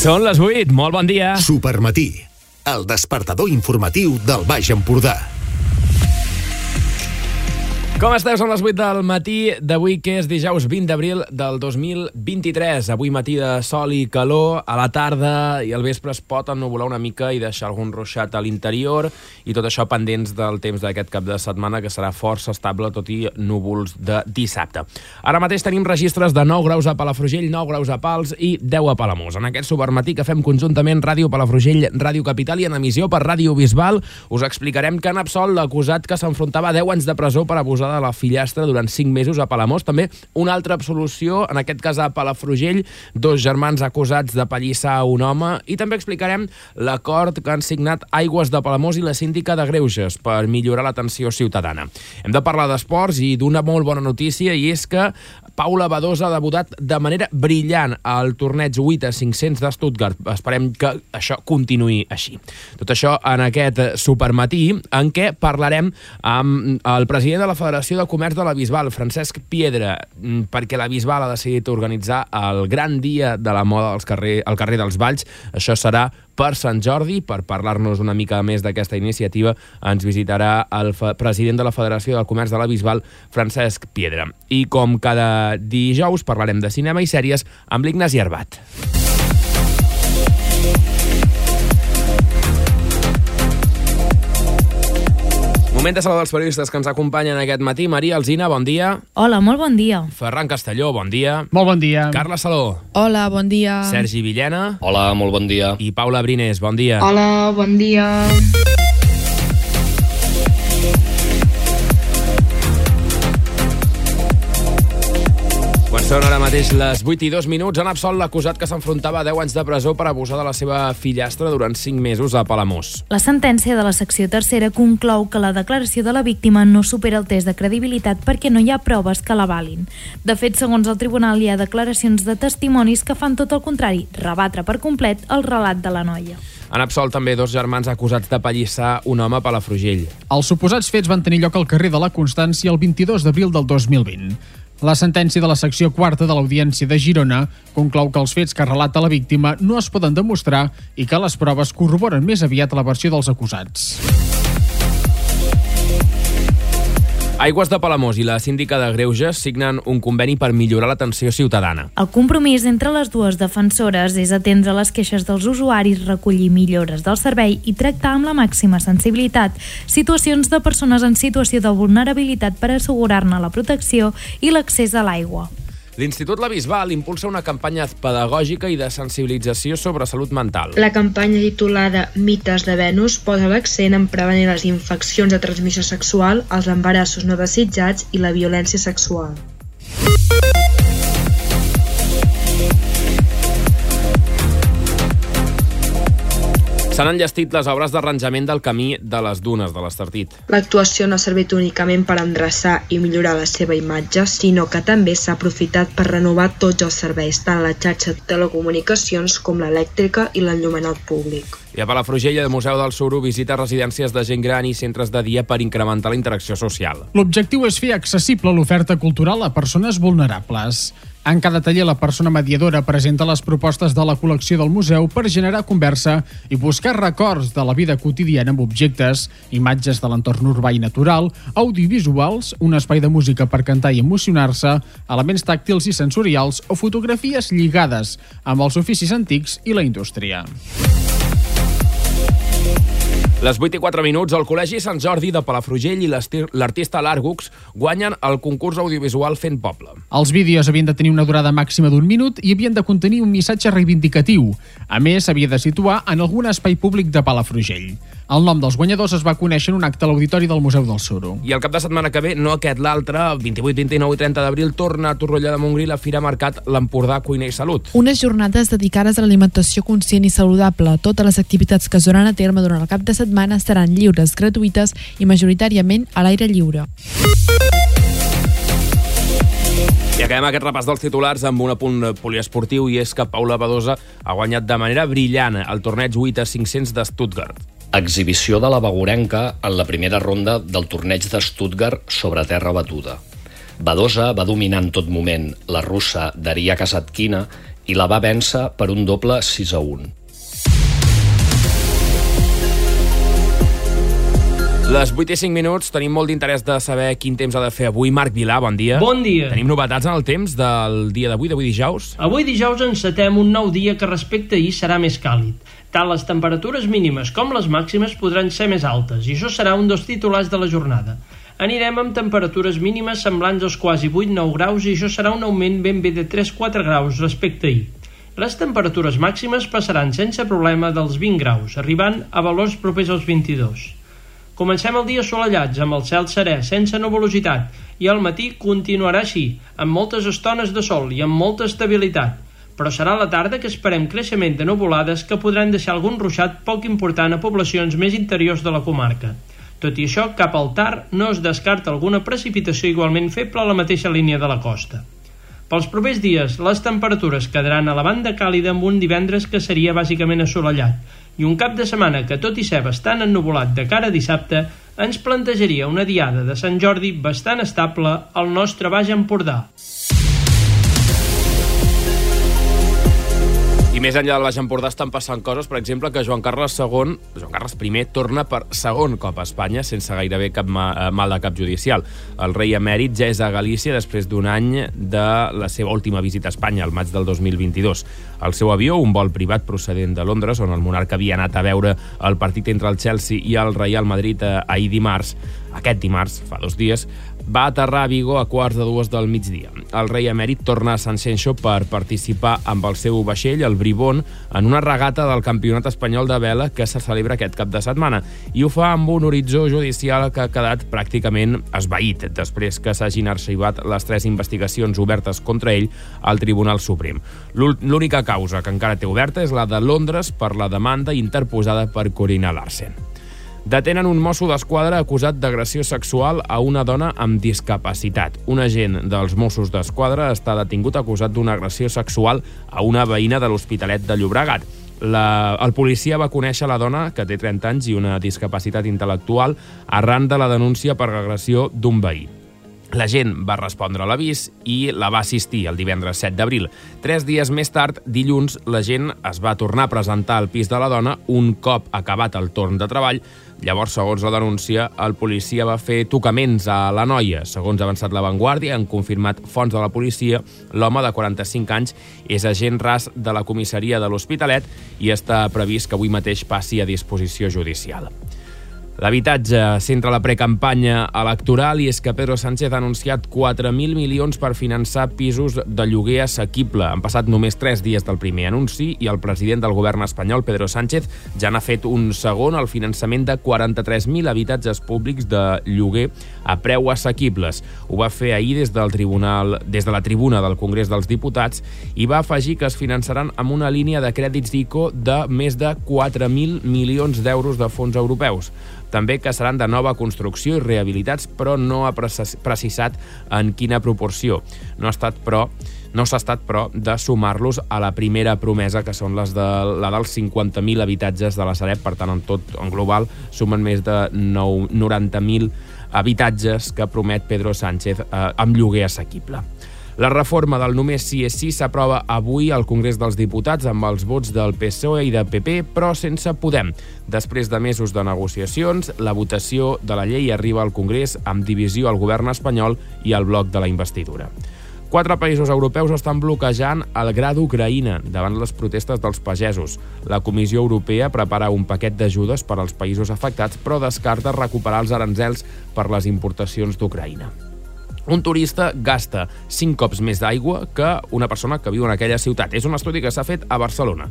Són les 8, molt bon dia. Supermatí, el despertador informatiu del Baix Empordà. Com esteu? Són les 8 del matí d'avui, que és dijous 20 d'abril del 2023. Avui matí de sol i calor, a la tarda i al vespre es pot ennuvolar una mica i deixar algun ruixat a l'interior i tot això pendents del temps d'aquest cap de setmana, que serà força estable, tot i núvols de dissabte. Ara mateix tenim registres de 9 graus a Palafrugell, 9 graus a Pals i 10 a Palamós. En aquest supermatí que fem conjuntament Ràdio Palafrugell, Ràdio Capital i en emissió per Ràdio Bisbal, us explicarem que han absolt l'acusat que s'enfrontava a 10 anys de presó per abusar de la fillastra durant 5 mesos a Palamós. També una altra absolució, en aquest cas a Palafrugell, dos germans acusats de pallissar un home i també explicarem l'acord que han signat Aigües de Palamós i la síndica de Greuges per millorar l'atenció ciutadana. Hem de parlar d'esports i d'una molt bona notícia i és que Paula Badosa ha debutat de manera brillant al torneig 8 a 500 de Stuttgart. Esperem que això continuï així. Tot això en aquest supermatí en què parlarem amb el president de la Federació de Comerç de la Bisbal, Francesc Piedra, mm, perquè la Bisbal ha decidit organitzar el gran dia de la moda als carrer, al carrer dels Valls. Això serà per Sant Jordi. Per parlar-nos una mica més d'aquesta iniciativa ens visitarà el president de la Federació del Comerç de la Bisbal, Francesc Piedra. I com cada dijous parlarem de cinema i sèries amb l'Ignasi Arbat. Moment de saludar els periodistes que ens acompanyen aquest matí. Maria Alzina, bon dia. Hola, molt bon dia. Ferran Castelló, bon dia. Molt bon dia. Carla Saló. Hola, bon dia. Sergi Villena. Hola, molt bon dia. I Paula Brines, bon dia. Hola, bon dia. Són ara mateix les 8 i 2 minuts, han absolt l'acusat que s'enfrontava a 10 anys de presó per abusar de la seva fillastra durant 5 mesos a Palamós. La sentència de la secció tercera conclou que la declaració de la víctima no supera el test de credibilitat perquè no hi ha proves que l'avalin. De fet, segons el tribunal, hi ha declaracions de testimonis que fan tot el contrari, rebatre per complet el relat de la noia. Han absolt també dos germans acusats de pallissar un home a Palafrugell. Els suposats fets van tenir lloc al carrer de la Constància el 22 d'abril del 2020. La sentència de la secció quarta de l'Audiència de Girona conclou que els fets que relata la víctima no es poden demostrar i que les proves corroboren més aviat la versió dels acusats. Aigües de Palamós i la síndica de Greuges signen un conveni per millorar l'atenció ciutadana. El compromís entre les dues defensores és atendre les queixes dels usuaris, recollir millores del servei i tractar amb la màxima sensibilitat situacions de persones en situació de vulnerabilitat per assegurar-ne la protecció i l'accés a l'aigua. L'Institut La Bisbal impulsa una campanya pedagògica i de sensibilització sobre salut mental. La campanya titulada Mites de Venus posa l'accent en prevenir les infeccions de transmissió sexual, els embarassos no desitjats i la violència sexual. S'han enllestit les obres d'arranjament del camí de les dunes de l'Estartit. L'actuació no ha servit únicament per endreçar i millorar la seva imatge, sinó que també s'ha aprofitat per renovar tots els serveis, tant la xarxa de telecomunicacions com l'elèctrica i l'enllumenat públic. I a Palafrugell, el Museu del Suro visita residències de gent gran i centres de dia per incrementar la interacció social. L'objectiu és fer accessible l'oferta cultural a persones vulnerables. En cada taller, la persona mediadora presenta les propostes de la col·lecció del museu per generar conversa i buscar records de la vida quotidiana amb objectes, imatges de l'entorn urbà i natural, audiovisuals, un espai de música per cantar i emocionar-se, elements tàctils i sensorials o fotografies lligades amb els oficis antics i la indústria. Les 8 i 4 minuts, el Col·legi Sant Jordi de Palafrugell i l'artista Largux guanyen el concurs audiovisual Fent Poble. Els vídeos havien de tenir una durada màxima d'un minut i havien de contenir un missatge reivindicatiu. A més, s'havia de situar en algun espai públic de Palafrugell. El nom dels guanyadors es va conèixer en un acte a l'Auditori del Museu del Suro. I el cap de setmana que ve, no aquest, l'altre, el 28, 29 i 30 d'abril, torna a Torroella de Montgrí la Fira Mercat l'Empordà Cuina i Salut. Unes jornades dedicades a l'alimentació conscient i saludable. Totes les activitats que es duran a terme durant el cap de setmana seran lliures, gratuïtes i majoritàriament a l'aire lliure. I acabem aquest repàs dels titulars amb un apunt poliesportiu i és que Paula Badosa ha guanyat de manera brillant el torneig 8 a 500 de Stuttgart. Exhibició de la Bagorenca en la primera ronda del torneig de Stuttgart sobre terra batuda. Badosa va dominar en tot moment la russa Daria Kasatkina i la va vèncer per un doble 6 a 1. Les 8 i 5 minuts, tenim molt d'interès de saber quin temps ha de fer avui. Marc Vilà, bon dia. Bon dia. Tenim novetats en el temps del dia d'avui, d'avui dijous? Avui dijous encetem un nou dia que respecte ahir serà més càlid. Tant les temperatures mínimes com les màximes podran ser més altes, i això serà un dels titulars de la jornada. Anirem amb temperatures mínimes semblants als quasi 8-9 graus i això serà un augment ben bé de 3-4 graus respecte ahir. Les temperatures màximes passaran sense problema dels 20 graus, arribant a valors propers als 22. Comencem el dia assolellats, amb el cel serè, sense nuvolositat, i al matí continuarà així, amb moltes estones de sol i amb molta estabilitat. Però serà la tarda que esperem creixement de nuvolades que podran deixar algun ruixat poc important a poblacions més interiors de la comarca. Tot i això, cap al tard no es descarta alguna precipitació igualment feble a la mateixa línia de la costa. Pels propers dies, les temperatures quedaran a la banda càlida amb un divendres que seria bàsicament assolellat, i un cap de setmana que tot i ser bastant ennuvolat de cara a dissabte ens plantejaria una diada de Sant Jordi bastant estable al nostre Baix Empordà. Més enllà del Baix Empordà estan passant coses, per exemple, que Joan Carles II, Joan Carles I, torna per segon cop a Espanya sense gairebé cap eh, mal de cap judicial. El rei emèrit ja és a Galícia després d'un any de la seva última visita a Espanya, al maig del 2022. El seu avió, un vol privat procedent de Londres, on el monarca havia anat a veure el partit entre el Chelsea i el Real Madrid eh, ahir dimarts, aquest dimarts, fa dos dies, va aterrar a Vigo a quarts de dues del migdia. El rei emèrit torna a Sant Senxo per participar amb el seu vaixell, el Bribón, en una regata del Campionat Espanyol de Vela que se celebra aquest cap de setmana. I ho fa amb un horitzó judicial que ha quedat pràcticament esvaït, després que s'hagin arxivat les tres investigacions obertes contra ell al Tribunal Suprem. L'única causa que encara té oberta és la de Londres per la demanda interposada per Corina Larsen. Detenen un mosso d'esquadra acusat d'agressió sexual a una dona amb discapacitat. Un agent dels Mossos d'Esquadra està detingut acusat d'una agressió sexual a una veïna de l'Hospitalet de Llobregat. La, el policia va conèixer la dona, que té 30 anys i una discapacitat intel·lectual, arran de la denúncia per agressió d'un veí. La gent va respondre a l'avís i la va assistir el divendres 7 d'abril. Tres dies més tard, dilluns, la gent es va tornar a presentar al pis de la dona un cop acabat el torn de treball. Llavors, segons la denúncia, el policia va fer tocaments a la noia. Segons ha avançat la Vanguardia, han confirmat fonts de la policia, l'home de 45 anys és agent ras de la comissaria de l'Hospitalet i està previst que avui mateix passi a disposició judicial. L'habitatge centra la precampanya electoral i és que Pedro Sánchez ha anunciat 4.000 milions per finançar pisos de lloguer assequible. Han passat només 3 dies del primer anunci i el president del govern espanyol, Pedro Sánchez, ja n'ha fet un segon al finançament de 43.000 habitatges públics de lloguer a preu assequibles. Ho va fer ahir des del tribunal, des de la tribuna del Congrés dels Diputats i va afegir que es finançaran amb una línia de crèdits d'ICO de més de 4.000 milions d'euros de fons europeus. També que seran de nova construcció i rehabilitats, però no ha precisat en quina proporció. No ha estat, però, no s'ha estat, però, de sumar-los a la primera promesa, que són les de, la dels 50.000 habitatges de la Sareb. Per tant, en tot, en global, sumen més de 90.000 habitatges que promet Pedro Sánchez eh, amb lloguer assequible. La reforma del només sí és sí s'aprova avui al Congrés dels Diputats amb els vots del PSOE i de PP, però sense Podem. Després de mesos de negociacions, la votació de la llei arriba al Congrés amb divisió al govern espanyol i al bloc de la investidura. Quatre països europeus estan bloquejant el gra d'Ucraïna davant les protestes dels pagesos. La Comissió Europea prepara un paquet d'ajudes per als països afectats, però descarta recuperar els aranzels per les importacions d'Ucraïna un turista gasta 5 cops més d'aigua que una persona que viu en aquella ciutat. És un estudi que s'ha fet a Barcelona.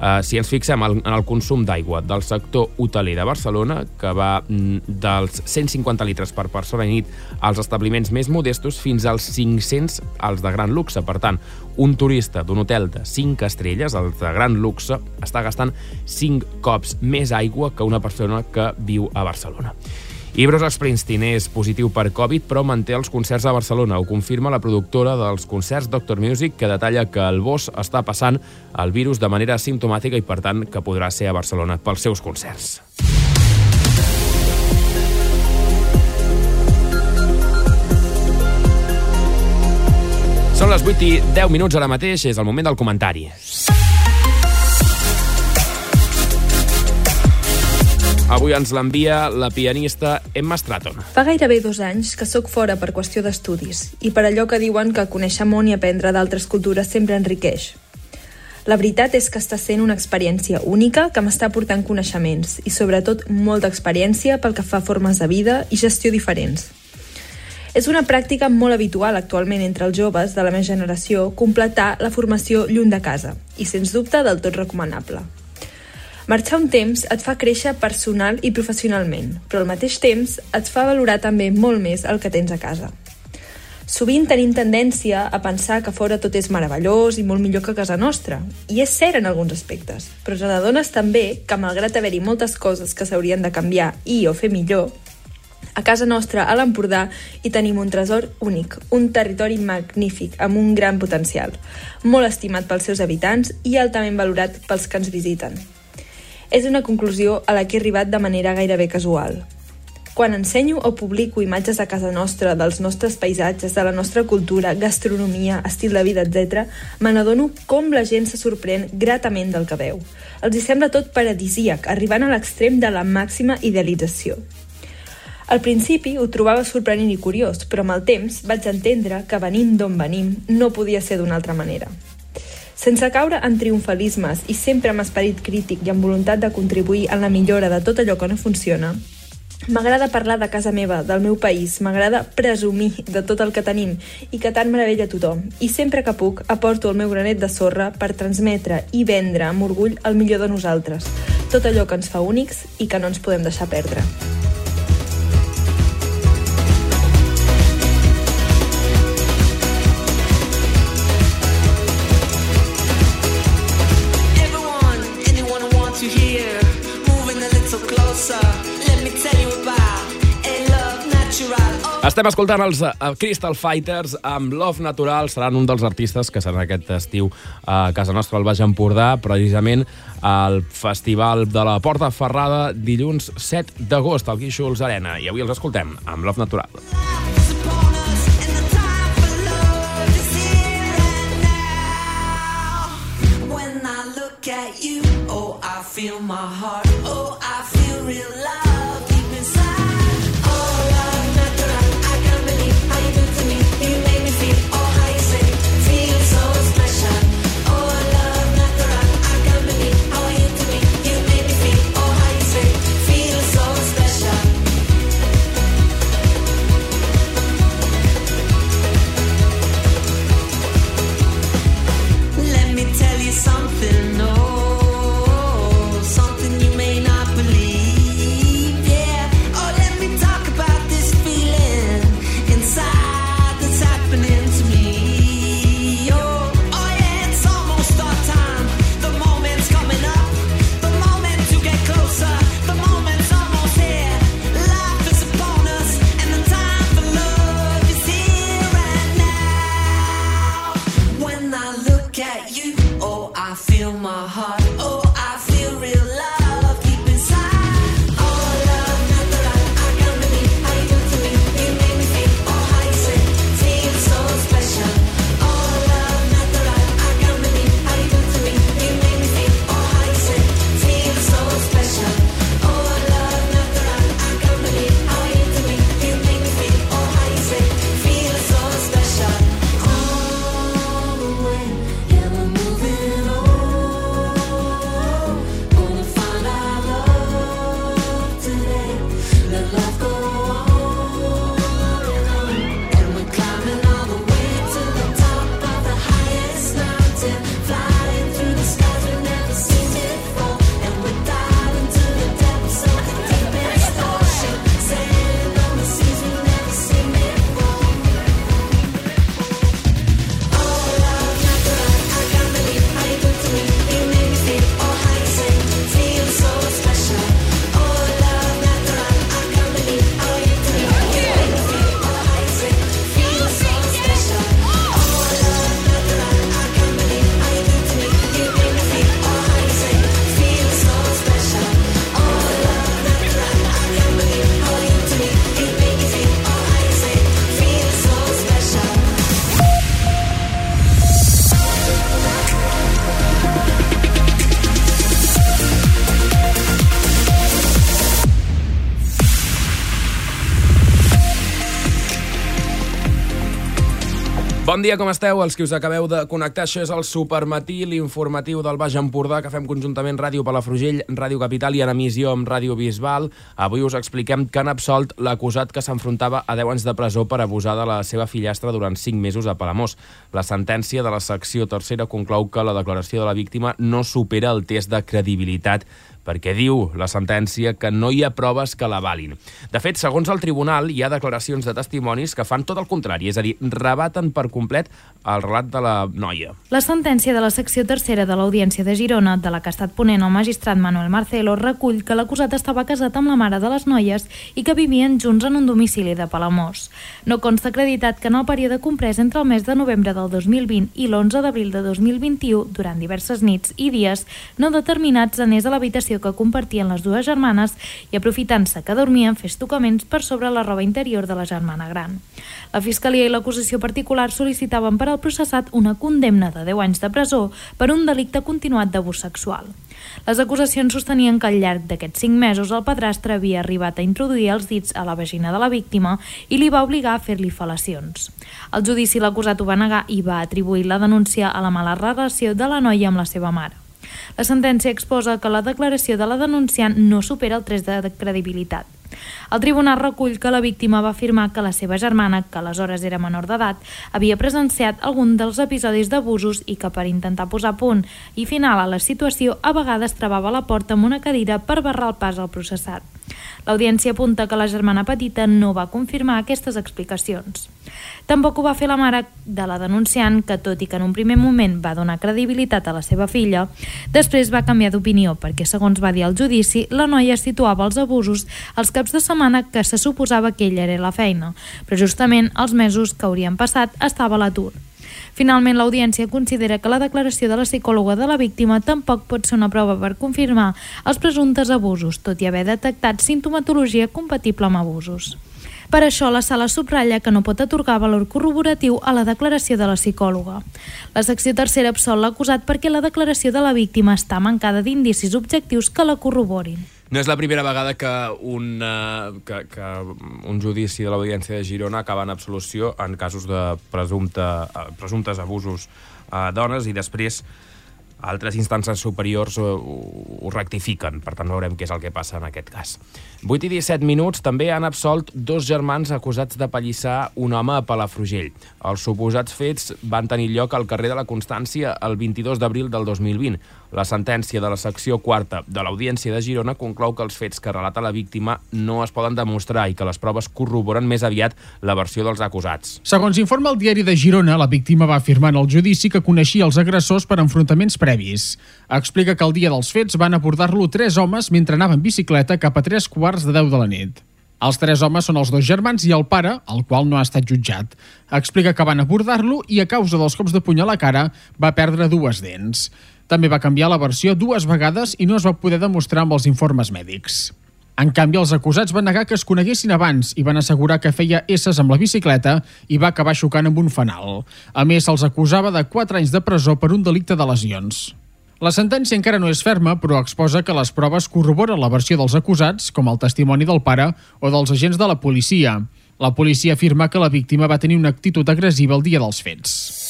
Uh, si ens fixem en el consum d'aigua del sector hoteler de Barcelona, que va mm, dels 150 litres per persona i nit als establiments més modestos fins als 500 als de gran luxe. Per tant, un turista d'un hotel de 5 estrelles, els de gran luxe, està gastant 5 cops més aigua que una persona que viu a Barcelona. I Bruce Springsteen és positiu per Covid, però manté els concerts a Barcelona. Ho confirma la productora dels concerts Doctor Music, que detalla que el Bosch està passant el virus de manera asimptomàtica i, per tant, que podrà ser a Barcelona pels seus concerts. Són les 8 i 10 minuts ara mateix, és el moment del comentari. Avui ens l'envia la pianista Emma Stratton. Fa gairebé dos anys que sóc fora per qüestió d'estudis i per allò que diuen que conèixer món i aprendre d'altres cultures sempre enriqueix. La veritat és que està sent una experiència única que m'està portant coneixements i sobretot molta experiència pel que fa a formes de vida i gestió diferents. És una pràctica molt habitual actualment entre els joves de la meva generació completar la formació lluny de casa i, sens dubte, del tot recomanable. Marxar un temps et fa créixer personal i professionalment, però al mateix temps et fa valorar també molt més el que tens a casa. Sovint tenim tendència a pensar que fora tot és meravellós i molt millor que a casa nostra, i és cert en alguns aspectes, però te n'adones també que malgrat haver-hi moltes coses que s'haurien de canviar i o fer millor, a casa nostra, a l'Empordà, hi tenim un tresor únic, un territori magnífic, amb un gran potencial, molt estimat pels seus habitants i altament valorat pels que ens visiten és una conclusió a la que he arribat de manera gairebé casual. Quan ensenyo o publico imatges a casa nostra, dels nostres paisatges, de la nostra cultura, gastronomia, estil de vida, etc., me n'adono com la gent se sorprèn gratament del que veu. Els hi sembla tot paradisíac, arribant a l'extrem de la màxima idealització. Al principi ho trobava sorprenent i curiós, però amb el temps vaig entendre que venint d'on venim no podia ser d'una altra manera. Sense caure en triomfalismes i sempre amb esperit crític i amb voluntat de contribuir en la millora de tot allò que no funciona, M'agrada parlar de casa meva, del meu país, m'agrada presumir de tot el que tenim i que tant meravella tothom. I sempre que puc aporto el meu granet de sorra per transmetre i vendre amb orgull el millor de nosaltres, tot allò que ens fa únics i que no ens podem deixar perdre. Estem escoltant els uh, Crystal Fighters amb Love Natural. Seran un dels artistes que serà aquest estiu a casa nostra al Baix Empordà, precisament al Festival de la Porta Ferrada dilluns 7 d'agost al Guíxols Arena. I avui els escoltem amb Love Natural. at you, oh, I feel my heart, oh, I feel real Bon dia, com esteu? Els que us acabeu de connectar, això és el Supermatí, l'informatiu del Baix Empordà, que fem conjuntament Ràdio Palafrugell, Ràdio Capital i en emissió amb Ràdio Bisbal. Avui us expliquem que han absolt l'acusat que s'enfrontava a 10 anys de presó per abusar de la seva fillastra durant 5 mesos a Palamós. La sentència de la secció tercera conclou que la declaració de la víctima no supera el test de credibilitat perquè diu la sentència que no hi ha proves que l'avalin. De fet, segons el tribunal, hi ha declaracions de testimonis que fan tot el contrari, és a dir, rebaten per complet el relat de la noia. La sentència de la secció tercera de l'Audiència de Girona, de la que ha estat ponent el magistrat Manuel Marcelo, recull que l'acusat estava casat amb la mare de les noies i que vivien junts en un domicili de Palamós. No consta acreditat que en el període comprès entre el mes de novembre del 2020 i l'11 d'abril de 2021, durant diverses nits i dies no determinats, anés a l'habitació que compartien les dues germanes i aprofitant-se que dormien fes tocaments per sobre la roba interior de la germana gran. La Fiscalia i l'acusació particular sol·licitaven per al processat una condemna de 10 anys de presó per un delicte continuat d'abús sexual. Les acusacions sostenien que al llarg d'aquests 5 mesos el padrastre havia arribat a introduir els dits a la vagina de la víctima i li va obligar a fer-li fal·lacions. Al judici l'acusat ho va negar i va atribuir la denúncia a la mala relació de la noia amb la seva mare. La sentència exposa que la declaració de la denunciant no supera el 3 de credibilitat. El tribunal recull que la víctima va afirmar que la seva germana, que aleshores era menor d'edat, havia presenciat algun dels episodis d'abusos i que per intentar posar punt i final a la situació a vegades trebava la porta amb una cadira per barrar el pas al processat. L'audiència apunta que la germana petita no va confirmar aquestes explicacions. Tampoc ho va fer la mare de la denunciant, que tot i que en un primer moment va donar credibilitat a la seva filla, després va canviar d'opinió perquè, segons va dir al judici, la noia situava els abusos als caps de setmana que se suposava que ella era la feina, però justament els mesos que haurien passat estava a l'atur. Finalment, l'audiència considera que la declaració de la psicòloga de la víctima tampoc pot ser una prova per confirmar els presumptes abusos, tot i haver detectat sintomatologia compatible amb abusos. Per això, la sala subratlla que no pot atorgar valor corroboratiu a la declaració de la psicòloga. La secció tercera absol l'acusat perquè la declaració de la víctima està mancada d'indicis objectius que la corroborin. No és la primera vegada que un, uh, que, que un judici de l'Audiència de Girona acaba en absolució en casos de presumpte, uh, presumptes abusos a dones i després altres instàncies superiors ho, ho rectifiquen, per tant veurem què és el que passa en aquest cas. 8 i 17 minuts també han absolt dos germans acusats de pallissar un home a Palafrugell. Els suposats fets van tenir lloc al carrer de la Constància el 22 d'abril del 2020. La sentència de la secció quarta de l'Audiència de Girona conclou que els fets que relata la víctima no es poden demostrar i que les proves corroboren més aviat la versió dels acusats. Segons informa el diari de Girona, la víctima va afirmar en el judici que coneixia els agressors per enfrontaments previs. Explica que el dia dels fets van abordar-lo tres homes mentre anava en bicicleta cap a tres quarts de deu de la nit. Els tres homes són els dos germans i el pare, el qual no ha estat jutjat. Explica que van abordar-lo i a causa dels cops de puny a la cara va perdre dues dents. També va canviar la versió dues vegades i no es va poder demostrar amb els informes mèdics. En canvi, els acusats van negar que es coneguessin abans i van assegurar que feia esses amb la bicicleta i va acabar xocant amb un fanal. A més, se'ls acusava de 4 anys de presó per un delicte de lesions. La sentència encara no és ferma, però exposa que les proves corroboren la versió dels acusats, com el testimoni del pare o dels agents de la policia. La policia afirma que la víctima va tenir una actitud agressiva el dia dels fets.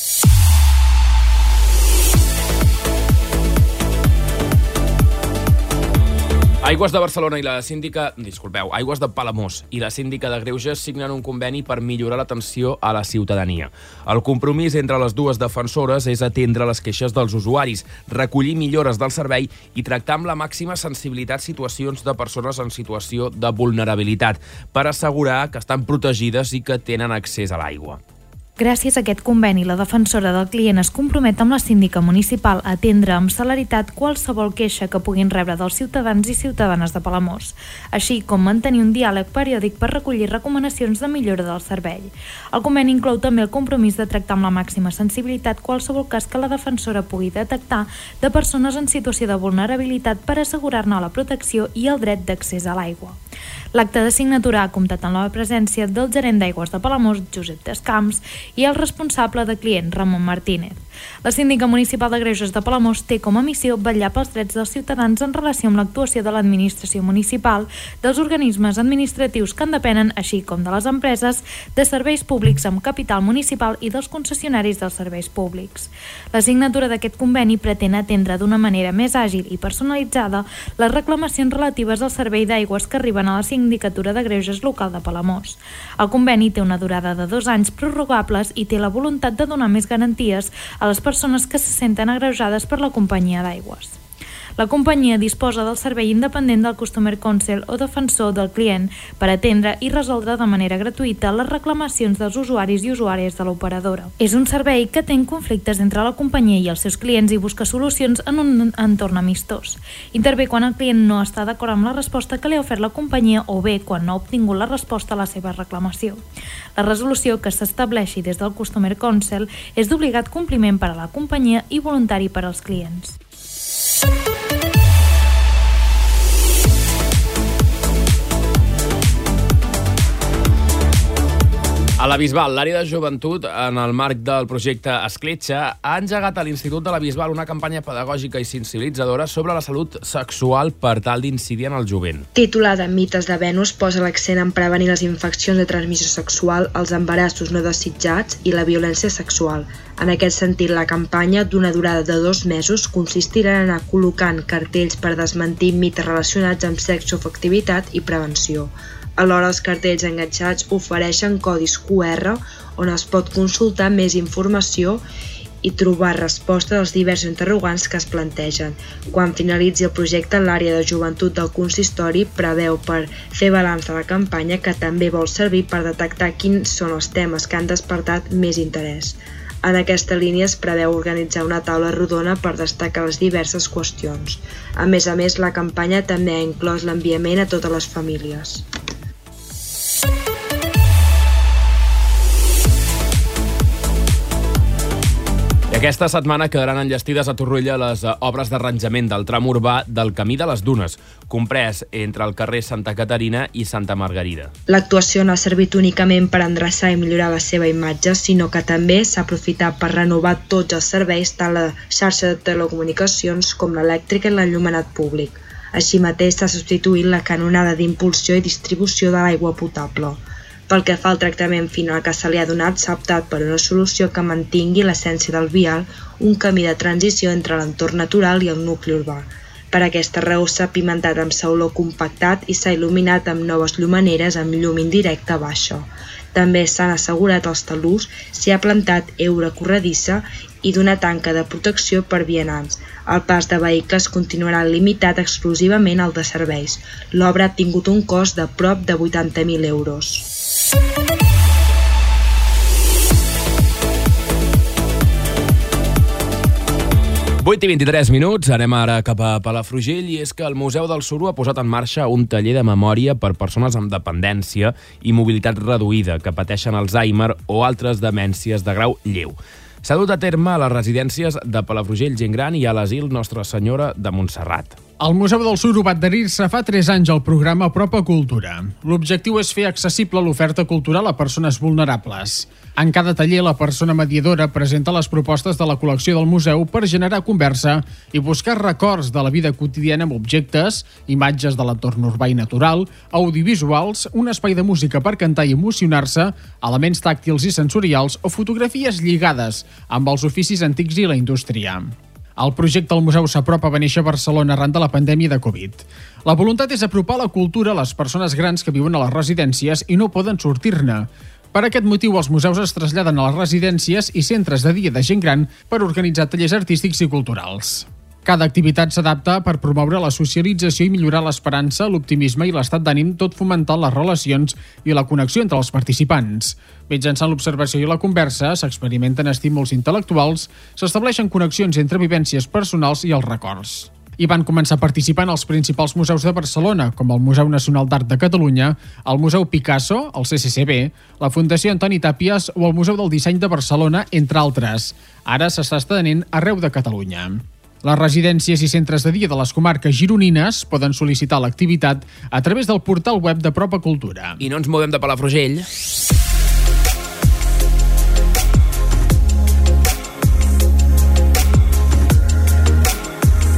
Aigües de Barcelona i la síndica... Disculpeu, Aigües de Palamós i la síndica de Greuges signen un conveni per millorar l'atenció a la ciutadania. El compromís entre les dues defensores és atendre les queixes dels usuaris, recollir millores del servei i tractar amb la màxima sensibilitat situacions de persones en situació de vulnerabilitat per assegurar que estan protegides i que tenen accés a l'aigua. Gràcies a aquest conveni, la defensora del client es compromet amb la síndica municipal a atendre amb celeritat qualsevol queixa que puguin rebre dels ciutadans i ciutadanes de Palamós, així com mantenir un diàleg periòdic per recollir recomanacions de millora del servei. El conveni inclou també el compromís de tractar amb la màxima sensibilitat qualsevol cas que la defensora pugui detectar de persones en situació de vulnerabilitat per assegurar-ne la protecció i el dret d'accés a l'aigua. L'acte de signatura ha comptat amb la presència del gerent d'aigües de Palamós, Josep Descamps, i el responsable de client, Ramon Martínez. La síndica municipal de Greuges de Palamós té com a missió vetllar pels drets dels ciutadans en relació amb l'actuació de l'administració municipal, dels organismes administratius que en depenen, així com de les empreses, de serveis públics amb capital municipal i dels concessionaris dels serveis públics. La signatura d'aquest conveni pretén atendre d'una manera més àgil i personalitzada les reclamacions relatives al servei d'aigües que arriben a la Sindicatura de Greuges local de Palamós. El conveni té una durada de dos anys prorrogables i té la voluntat de donar més garanties a les persones que se senten agreujades per la companyia d'aigües. La companyia disposa del servei independent del Customer Counsel o defensor del client per atendre i resoldre de manera gratuïta les reclamacions dels usuaris i usuàries de l'operadora. És un servei que té conflictes entre la companyia i els seus clients i busca solucions en un entorn amistós. Intervé quan el client no està d'acord amb la resposta que li ha ofert la companyia o bé quan no ha obtingut la resposta a la seva reclamació. La resolució que s'estableixi des del Customer Counsel és d'obligat compliment per a la companyia i voluntari per als clients. Peace. A la Bisbal, l'àrea de joventut, en el marc del projecte Escletxa, ha engegat a l'Institut de la Bisbal una campanya pedagògica i sensibilitzadora sobre la salut sexual per tal d'incidir en el jovent. Titulada Mites de Venus posa l'accent en prevenir les infeccions de transmissió sexual, els embarassos no desitjats i la violència sexual. En aquest sentit, la campanya, d'una durada de dos mesos, consistirà en anar col·locant cartells per desmentir mites relacionats amb sexoafectivitat i prevenció. Alhora, els cartells enganxats ofereixen codis QR on es pot consultar més informació i trobar resposta als diversos interrogants que es plantegen. Quan finalitzi el projecte, l'àrea de joventut del consistori preveu per fer balanç de la campanya que també vol servir per detectar quins són els temes que han despertat més interès. En aquesta línia es preveu organitzar una taula rodona per destacar les diverses qüestions. A més a més, la campanya també ha inclòs l'enviament a totes les famílies. Aquesta setmana quedaran enllestides a Torroella les eh, obres d'arranjament del tram urbà del Camí de les Dunes, comprès entre el carrer Santa Caterina i Santa Margarida. L'actuació no ha servit únicament per endreçar i millorar la seva imatge, sinó que també s'ha aprofitat per renovar tots els serveis tant la xarxa de telecomunicacions com l'elèctrica i l'enllumenat públic. Així mateix s'ha substituït la canonada d'impulsió i distribució de l'aigua potable. Pel que fa al tractament final que se li ha donat, s'ha optat per una solució que mantingui l'essència del vial, un camí de transició entre l'entorn natural i el nucli urbà. Per aquesta raó s'ha pimentat amb sauló compactat i s'ha il·luminat amb noves llumaneres amb llum indirecta baixa. També s'han assegurat els talús, s'hi ha plantat eura corredissa i d'una tanca de protecció per vianants. El pas de vehicles continuarà limitat exclusivament al de serveis. L'obra ha tingut un cost de prop de 80.000 euros. 8 i 23 minuts, anem ara cap a Palafrugell i és que el Museu del Suro ha posat en marxa un taller de memòria per persones amb dependència i mobilitat reduïda que pateixen Alzheimer o altres demències de grau lleu. S'ha dut a terme a les residències de Palafrugell Gent Gran i a l'asil Nostra Senyora de Montserrat. El Museu del Suro va adherir-se fa 3 anys al programa Propa Cultura. L'objectiu és fer accessible l'oferta cultural a persones vulnerables. En cada taller, la persona mediadora presenta les propostes de la col·lecció del museu per generar conversa i buscar records de la vida quotidiana amb objectes, imatges de l'entorn urbà i natural, audiovisuals, un espai de música per cantar i emocionar-se, elements tàctils i sensorials o fotografies lligades amb els oficis antics i la indústria. El projecte al museu s'apropa va néixer a Barcelona arran de la pandèmia de Covid. La voluntat és apropar la cultura a les persones grans que viuen a les residències i no poden sortir-ne. Per aquest motiu, els museus es traslladen a les residències i centres de dia de gent gran per organitzar tallers artístics i culturals. Cada activitat s'adapta per promoure la socialització i millorar l'esperança, l'optimisme i l'estat d'ànim, tot fomentant les relacions i la connexió entre els participants. Mitjançant l'observació i la conversa, s'experimenten estímuls intel·lectuals, s'estableixen connexions entre vivències personals i els records. Hi van començar participant els principals museus de Barcelona, com el Museu Nacional d'Art de Catalunya, el Museu Picasso, el CCCB, la Fundació Antoni Tàpies o el Museu del Disseny de Barcelona, entre altres. Ara s'està estenent arreu de Catalunya. Les residències i centres de dia de les comarques gironines poden sol·licitar l'activitat a través del portal web de Propa Cultura. I no ens movem de Palafrugell.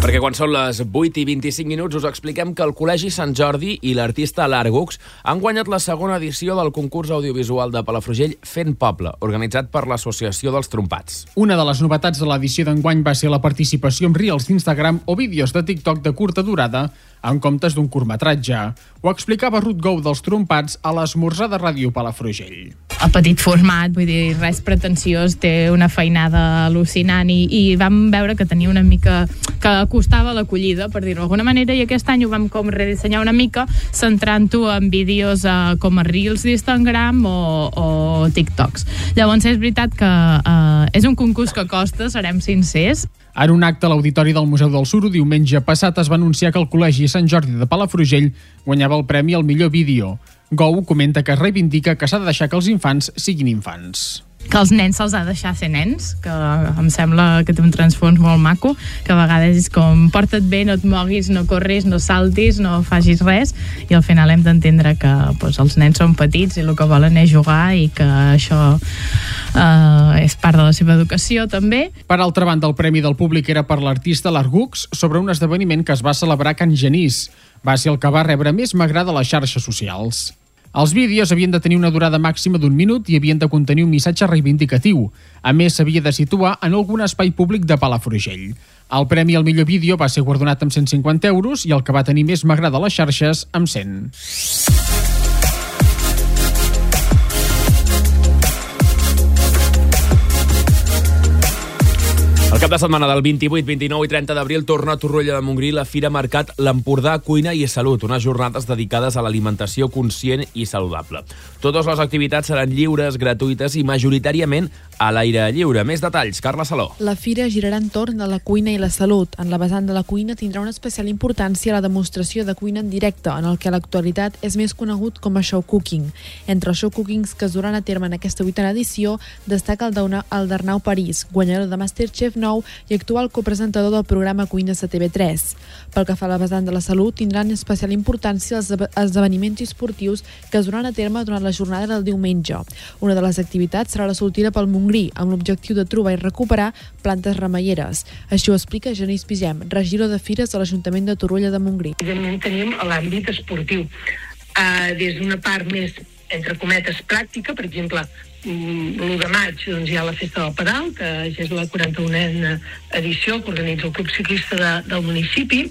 Perquè quan són les 8 i 25 minuts us expliquem que el Col·legi Sant Jordi i l'artista Largux han guanyat la segona edició del concurs audiovisual de Palafrugell Fent Poble, organitzat per l'Associació dels Trompats. Una de les novetats de l'edició d'enguany va ser la participació en reels d'Instagram o vídeos de TikTok de curta durada en comptes d'un curtmetratge. Ho explicava Ruth Gou dels Trompats a l'esmorzar de Ràdio Palafrugell. A petit format, vull dir, res pretensiós, té una feinada al·lucinant i, i vam veure que tenia una mica... que costava l'acollida, per dir-ho d'alguna manera, i aquest any ho vam com redissenyar una mica, centrant-ho en vídeos eh, com a Reels d'Instagram o, o TikToks. Llavors és veritat que eh, és un concurs que costa, serem sincers, en un acte a l'Auditori del Museu del Suro diumenge passat es va anunciar que el Col·legi Sant Jordi de Palafrugell guanyava el premi al millor vídeo. Gou comenta que reivindica que s'ha de deixar que els infants siguin infants que els nens se'ls ha de deixar ser nens, que em sembla que té un transfons molt maco, que a vegades és com porta't bé, no et moguis, no corris, no saltis, no facis res, i al final hem d'entendre que doncs, els nens són petits i el que volen és jugar i que això eh, és part de la seva educació també. Per altra banda, el Premi del Públic era per l'artista Largux sobre un esdeveniment que es va celebrar a Can Genís. Va ser el que va rebre més m'agrada a les xarxes socials. Els vídeos havien de tenir una durada màxima d'un minut i havien de contenir un missatge reivindicatiu. A més, s'havia de situar en algun espai públic de Palafrugell. El premi al millor vídeo va ser guardonat amb 150 euros i el que va tenir més m'agrada a les xarxes amb 100. El cap de setmana del 28, 29 i 30 d'abril torna a Torroella de Montgrí la Fira Mercat l'Empordà Cuina i Salut, unes jornades dedicades a l'alimentació conscient i saludable. Totes les activitats seran lliures, gratuïtes i majoritàriament a l'aire lliure. Més detalls, Carla Saló. La fira girarà entorn de la cuina i la salut. En la vessant de la cuina tindrà una especial importància la demostració de cuina en directe, en el que a l'actualitat és més conegut com a show cooking. Entre els show cookings que es duran a terme en aquesta vuitena edició, destaca el d'Arnau París, guanyador de Masterchef 9 i actual copresentador del programa Cuines de TV3. Pel que fa a la vessant de la salut, tindran especial importància els esdeveniments esportius que es duran a terme durant la jornada del diumenge. Una de les activitats serà la sortida pel Montgrí, amb l'objectiu de trobar i recuperar plantes remeieres. Així ho explica Genís Pigem, regidor de Fires de l'Ajuntament de Torroella de Montgrí. Evidentment tenim l'àmbit esportiu. Uh, des d'una part més entre cometes pràctica, per exemple, l'1 de maig doncs, hi ha la Festa del Pedal, que ja és la 41a edició que organitza el Club Ciclista de, del municipi,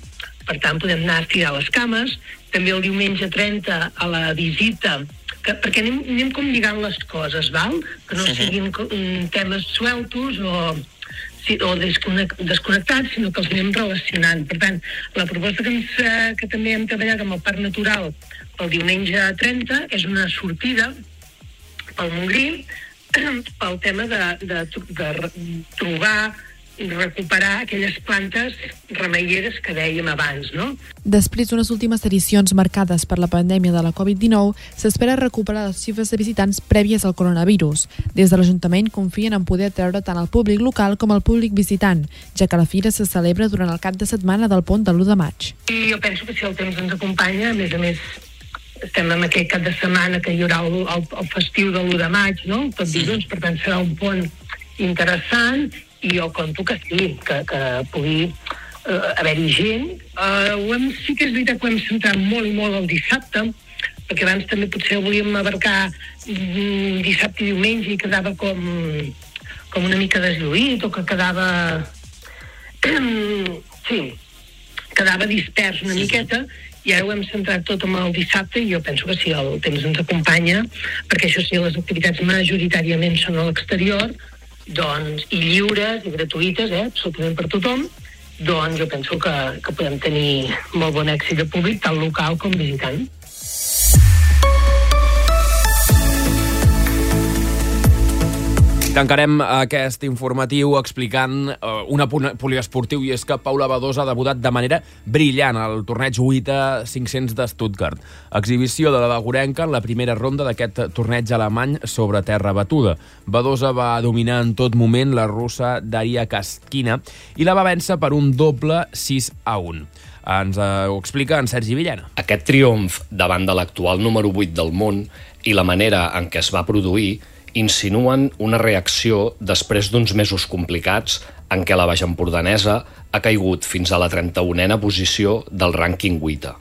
per tant podem anar a estirar les cames. També el diumenge 30 a la visita que, perquè anem, anem com lligant les coses, val? que no siguin mm, temes sueltos o, si, o desconnectats, sinó que els anem relacionant. Per tant, la proposta que, ens, eh, que també hem treballat amb el Parc Natural el diumenge 30 és una sortida pel Montgrí pel tema de, de, de, de trobar recuperar aquelles plantes remeieres que dèiem abans, no? Després d'unes últimes edicions marcades per la pandèmia de la Covid-19, s'espera recuperar les xifres de visitants prèvies al coronavirus. Des de l'Ajuntament confien en poder atreure tant el públic local com el públic visitant, ja que la fira se celebra durant el cap de setmana del pont de l'1 de maig. I jo penso que si el temps ens acompanya, a més a més estem en aquest cap de setmana que hi haurà el, el, el festiu de l'1 de maig, no? Tot sí. dilluns, per tant serà un pont interessant i jo conto que sí, que, que pugui uh, haver-hi gent. Uh, ho hem, sí que és veritat que ho hem centrat molt i molt el dissabte, perquè abans també potser volíem abarcar mm, dissabte i diumenge i quedava com, com una mica deslluït o que quedava... sí, quedava dispers una miqueta i ara ho hem centrat tot amb el dissabte i jo penso que si el temps ens acompanya, perquè això sí, les activitats majoritàriament són a l'exterior, doncs, i lliures i gratuïtes, eh, absolutament per tothom, doncs jo penso que, que podem tenir molt bon èxit de públic, tant local com visitant. Tancarem aquest informatiu explicant uh, una poliesportiu i és que Paula Badosa ha debutat de manera brillant al torneig UITA 500 de Stuttgart. Exhibició de la Bagurenca en la primera ronda d'aquest torneig alemany sobre terra batuda. Badosa va dominar en tot moment la russa Daria Kaskina i la va vèncer per un doble 6 a 1. Ens uh, ho explica en Sergi Villena. Aquest triomf davant de l'actual número 8 del món i la manera en què es va produir insinuen una reacció després d'uns mesos complicats en què la Baix Empordanesa ha caigut fins a la 31a posició del rànquing 8.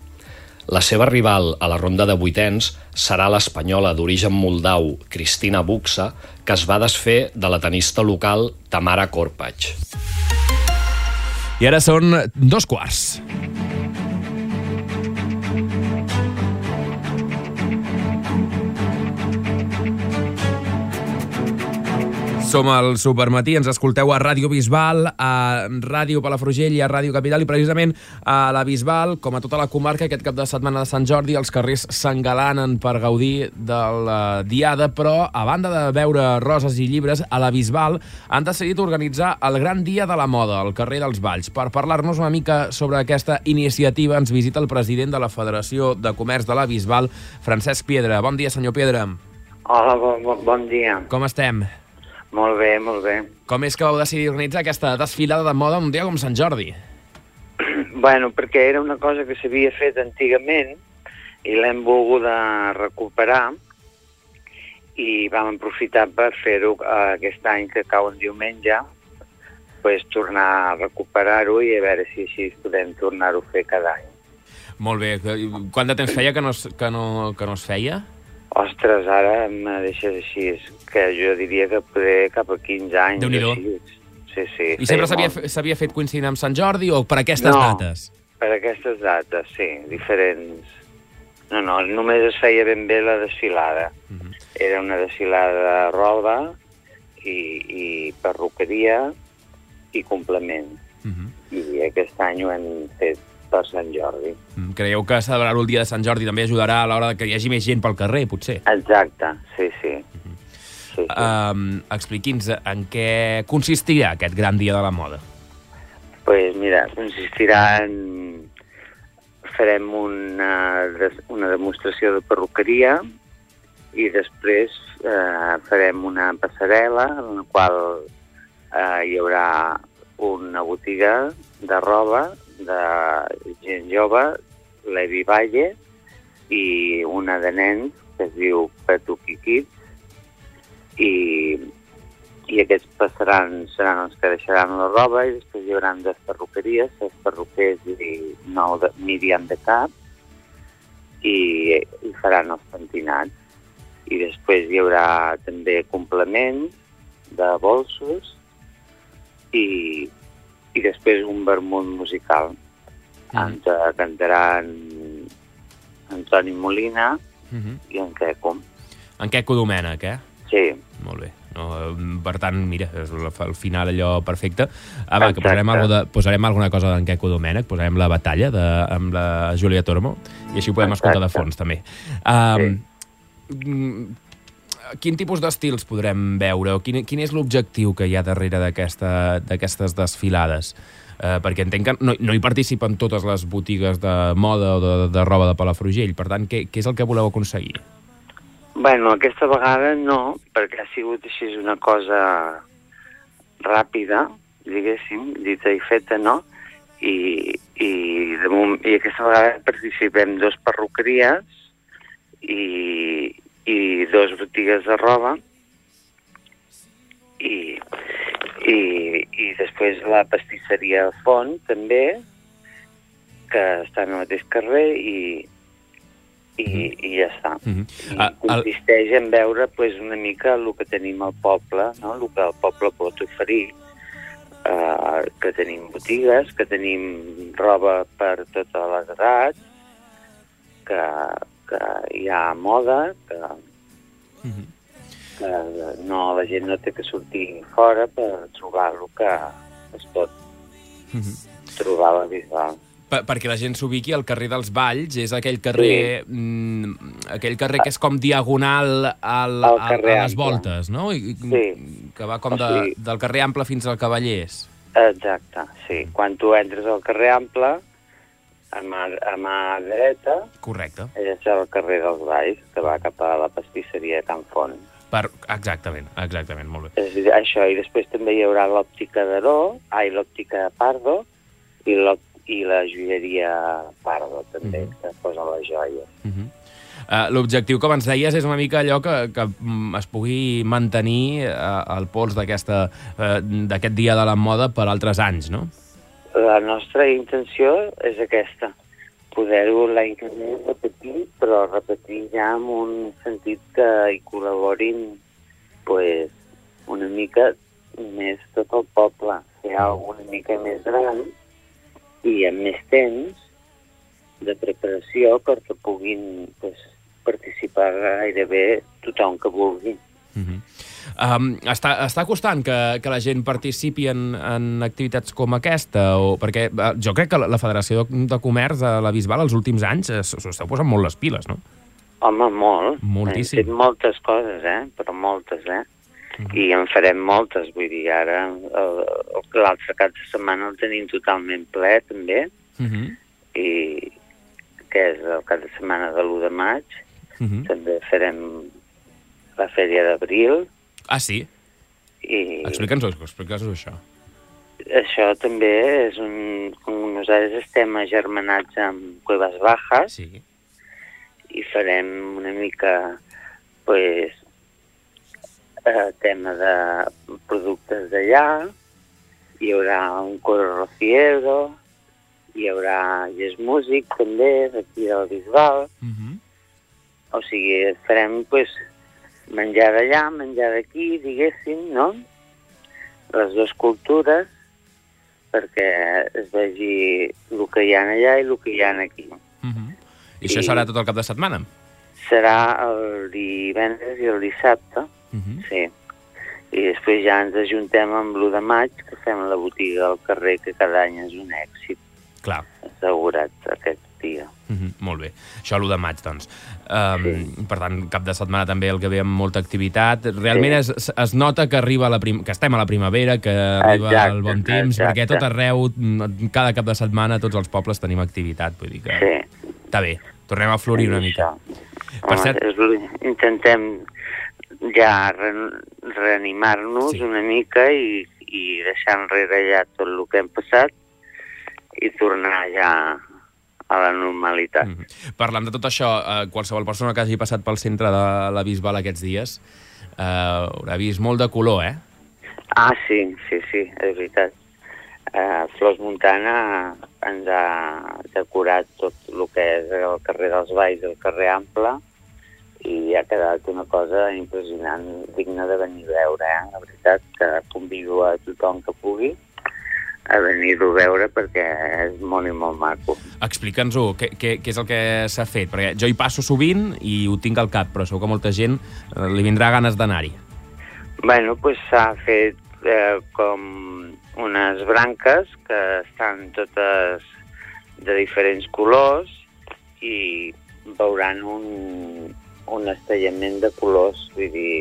La seva rival a la ronda de vuitens serà l'espanyola d'origen moldau Cristina Buxa, que es va desfer de la tenista local Tamara Korpach. I ara són dos quarts. Som al Supermatí, ens escolteu a Ràdio Bisbal, a Ràdio Palafrugell i a Ràdio Capital, i precisament a la Bisbal, com a tota la comarca, aquest cap de setmana de Sant Jordi, els carrers s'engalanen per gaudir de la diada, però a banda de veure roses i llibres, a la Bisbal han decidit organitzar el Gran Dia de la Moda, al carrer dels Valls. Per parlar-nos una mica sobre aquesta iniciativa, ens visita el president de la Federació de Comerç de la Bisbal, Francesc Piedra. Bon dia, senyor Piedra. Hola, bon, bon, bon dia. Com estem? Molt bé, molt bé. Com és que vau decidir organitzar aquesta desfilada de moda un dia com Sant Jordi? bueno, perquè era una cosa que s'havia fet antigament i l'hem volgut recuperar i vam aprofitar per fer-ho uh, aquest any que cau en diumenge pues, tornar a recuperar-ho i a veure si així podem tornar-ho a fer cada any. Molt bé. Quant de temps feia que no, es, que no, que no es feia? Ostres, ara me deixes així, que jo diria que poder cap a 15 anys. déu nhi Sí, sí. I sempre s'havia fet coincidint amb Sant Jordi o per aquestes no, dates? per aquestes dates, sí, diferents. No, no, només es feia ben bé la desfilada. Uh -huh. Era una desfilada de roba i, i perruqueria i complement. Uh -huh. I aquest any ho hem fet per Sant Jordi. Mm, creieu que celebrar-ho el dia de Sant Jordi també ajudarà a l'hora que hi hagi més gent pel carrer, potser? Exacte, sí, sí. Uh -huh. sí, sí. Um, Expliqui'ns en què consistirà aquest gran dia de la moda. pues mira, consistirà en... Farem una, una demostració de perruqueria i després eh, farem una passarel·la en la qual eh, hi haurà una botiga de roba de gent jove, l'Evi Valle, i una de nens que es diu Petuki Kids, i, i aquests passaran, seran els que deixaran la roba i després hi haurà dues perruqueries, les perruquers i nou de, Miriam de Cap, i, i faran els pentinats. I després hi haurà també complements de bolsos i, i després un vermut musical. Mm. Ens uh, cantaran Antoni Molina mm -hmm. i en Queco. En Queco Domènec, eh? Sí. Molt bé. No, per tant, mira, és el final allò perfecte. Ah, va, que posarem, algo de, posarem alguna cosa d'en Queco Domènec, posarem la batalla de, amb la Júlia Tormo, i així ho podem Exacte. escoltar de fons, també. Um, sí quin tipus d'estils podrem veure? O quin, quin és l'objectiu que hi ha darrere d'aquestes desfilades? Eh, perquè entenc que no, no hi participen totes les botigues de moda o de, de roba de Palafrugell. Per tant, què, què és el que voleu aconseguir? Bueno, aquesta vegada no, perquè ha sigut així una cosa ràpida, diguéssim, dita i feta, no? I, i, de moment, i aquesta vegada participem dos perruqueries i, i dos botigues de roba i, i, i després la pastisseria Font també que està en el mateix carrer i, i, mm. i ja està. Mm -hmm. I ah, consisteix en veure pues, una mica el que tenim al poble, no? el que el poble pot oferir, uh, que tenim botigues, que tenim roba per totes les edats, que, que hi ha moda, que, mm -hmm. que no, la gent no té que sortir fora per trobar el que es pot mm -hmm. trobar a la Bisbal. Per, perquè la gent s'ubiqui al carrer dels Valls, és aquell carrer sí. mm, aquell carrer que és com diagonal al, Al a, carrer a les Ample. voltes, no? I, Sí. Que va com O de, sigui- del carrer Ample fins al Cavallers. Exacte, sí. Quan tu entres al carrer Ample, a mà, a mà dreta, Correcte. és el carrer dels Valls, que va cap a la pastisseria Can Font. Per, exactament, exactament, molt bé. És això, i després també hi haurà l'òptica d'Aró, ai, l'òptica de Pardo, i, i la joieria Pardo, també, Mhm. que posa les joies. Uh, L'objectiu, com ens deies, és una mica allò que, que mm, es pugui mantenir uh, el pols uh, d'aquest dia de la moda per altres anys, no? La nostra intenció és aquesta, poder-ho l'any que ve repetir, però repetir ja amb un sentit que hi col·laborin pues, una mica més tot el poble, fer alguna mica més gran i amb més temps de preparació perquè puguin pues, participar gairebé tothom que vulgui. Um, està, està costant que, que la gent participi en, en activitats com aquesta? O, perquè uh, jo crec que la, la Federació de, de Comerç de la Bisbal els últims anys esteu posant molt les piles, no? Home, molt. Moltíssim. Hem fet moltes coses, eh? Però moltes, eh? I en farem moltes, vull dir, ara l'altre cap de setmana el tenim totalment ple, també, Uh -huh. i que és el cap de setmana de l'1 de maig. Uh -huh. També farem la fèria d'abril, Ah, sí? i Explica'ns-ho, explica'ns això. això també és un... Com nosaltres estem agermanats amb Cuevas Bajas, sí. i farem una mica, pues, eh, tema de productes d'allà, hi haurà un coro rociero, hi haurà Yes Music també, d'aquí del Bisbal, o sigui, farem, pues, menjar d'allà, menjar d'aquí, diguéssim, no? Les dues cultures, perquè es vegi el que hi ha allà i el que hi ha aquí. I això I- serà tot el cap de setmana? Serà el divendres i el dissabte, Mhm. sí. I després ja ens ajuntem amb l'1 de maig, que fem la botiga al carrer, que cada any és un èxit. Clar. Assegurat aquest dia. Mm -hmm, molt bé. Això l'1 de maig, doncs. Um, sí. Per tant, cap de setmana també el que ve amb molta activitat. Realment Sí. es, es nota que arriba la prim que estem a la primavera, que arriba Exacte, el bon temps, exacte. perquè tot arreu, cada cap de setmana, tots els pobles tenim activitat. Vull dir que Sí. està bé. Tornem a florir una mica. Per Home, cert, és, l- intentem ja re, reanimar-nos sí. una mica i, i deixar enrere ja tot el que hem passat i tornar ja a la normalitat. Mm. parlant de tot això, eh, qualsevol persona que hagi passat pel centre de la Bisbal aquests dies eh, haurà vist molt de color, eh? Ah, sí, sí, sí, és veritat. Uh, Flors Montana ens ha decorat tot el que és el carrer dels Valls, el carrer Ample, i ha quedat una cosa impressionant, digna de venir a veure, eh? La veritat, que convido a tothom que pugui a venir-ho a veure perquè és molt i molt maco. Explica'ns-ho, què, què, què és el que s'ha fet? Perquè jo hi passo sovint i ho tinc al cap, però segur que molta gent eh, li vindrà ganes d'anar-hi. Bueno, pues s'ha fet eh, com unes branques que estan totes de diferents colors i veuran un, un estallament de colors, vull dir,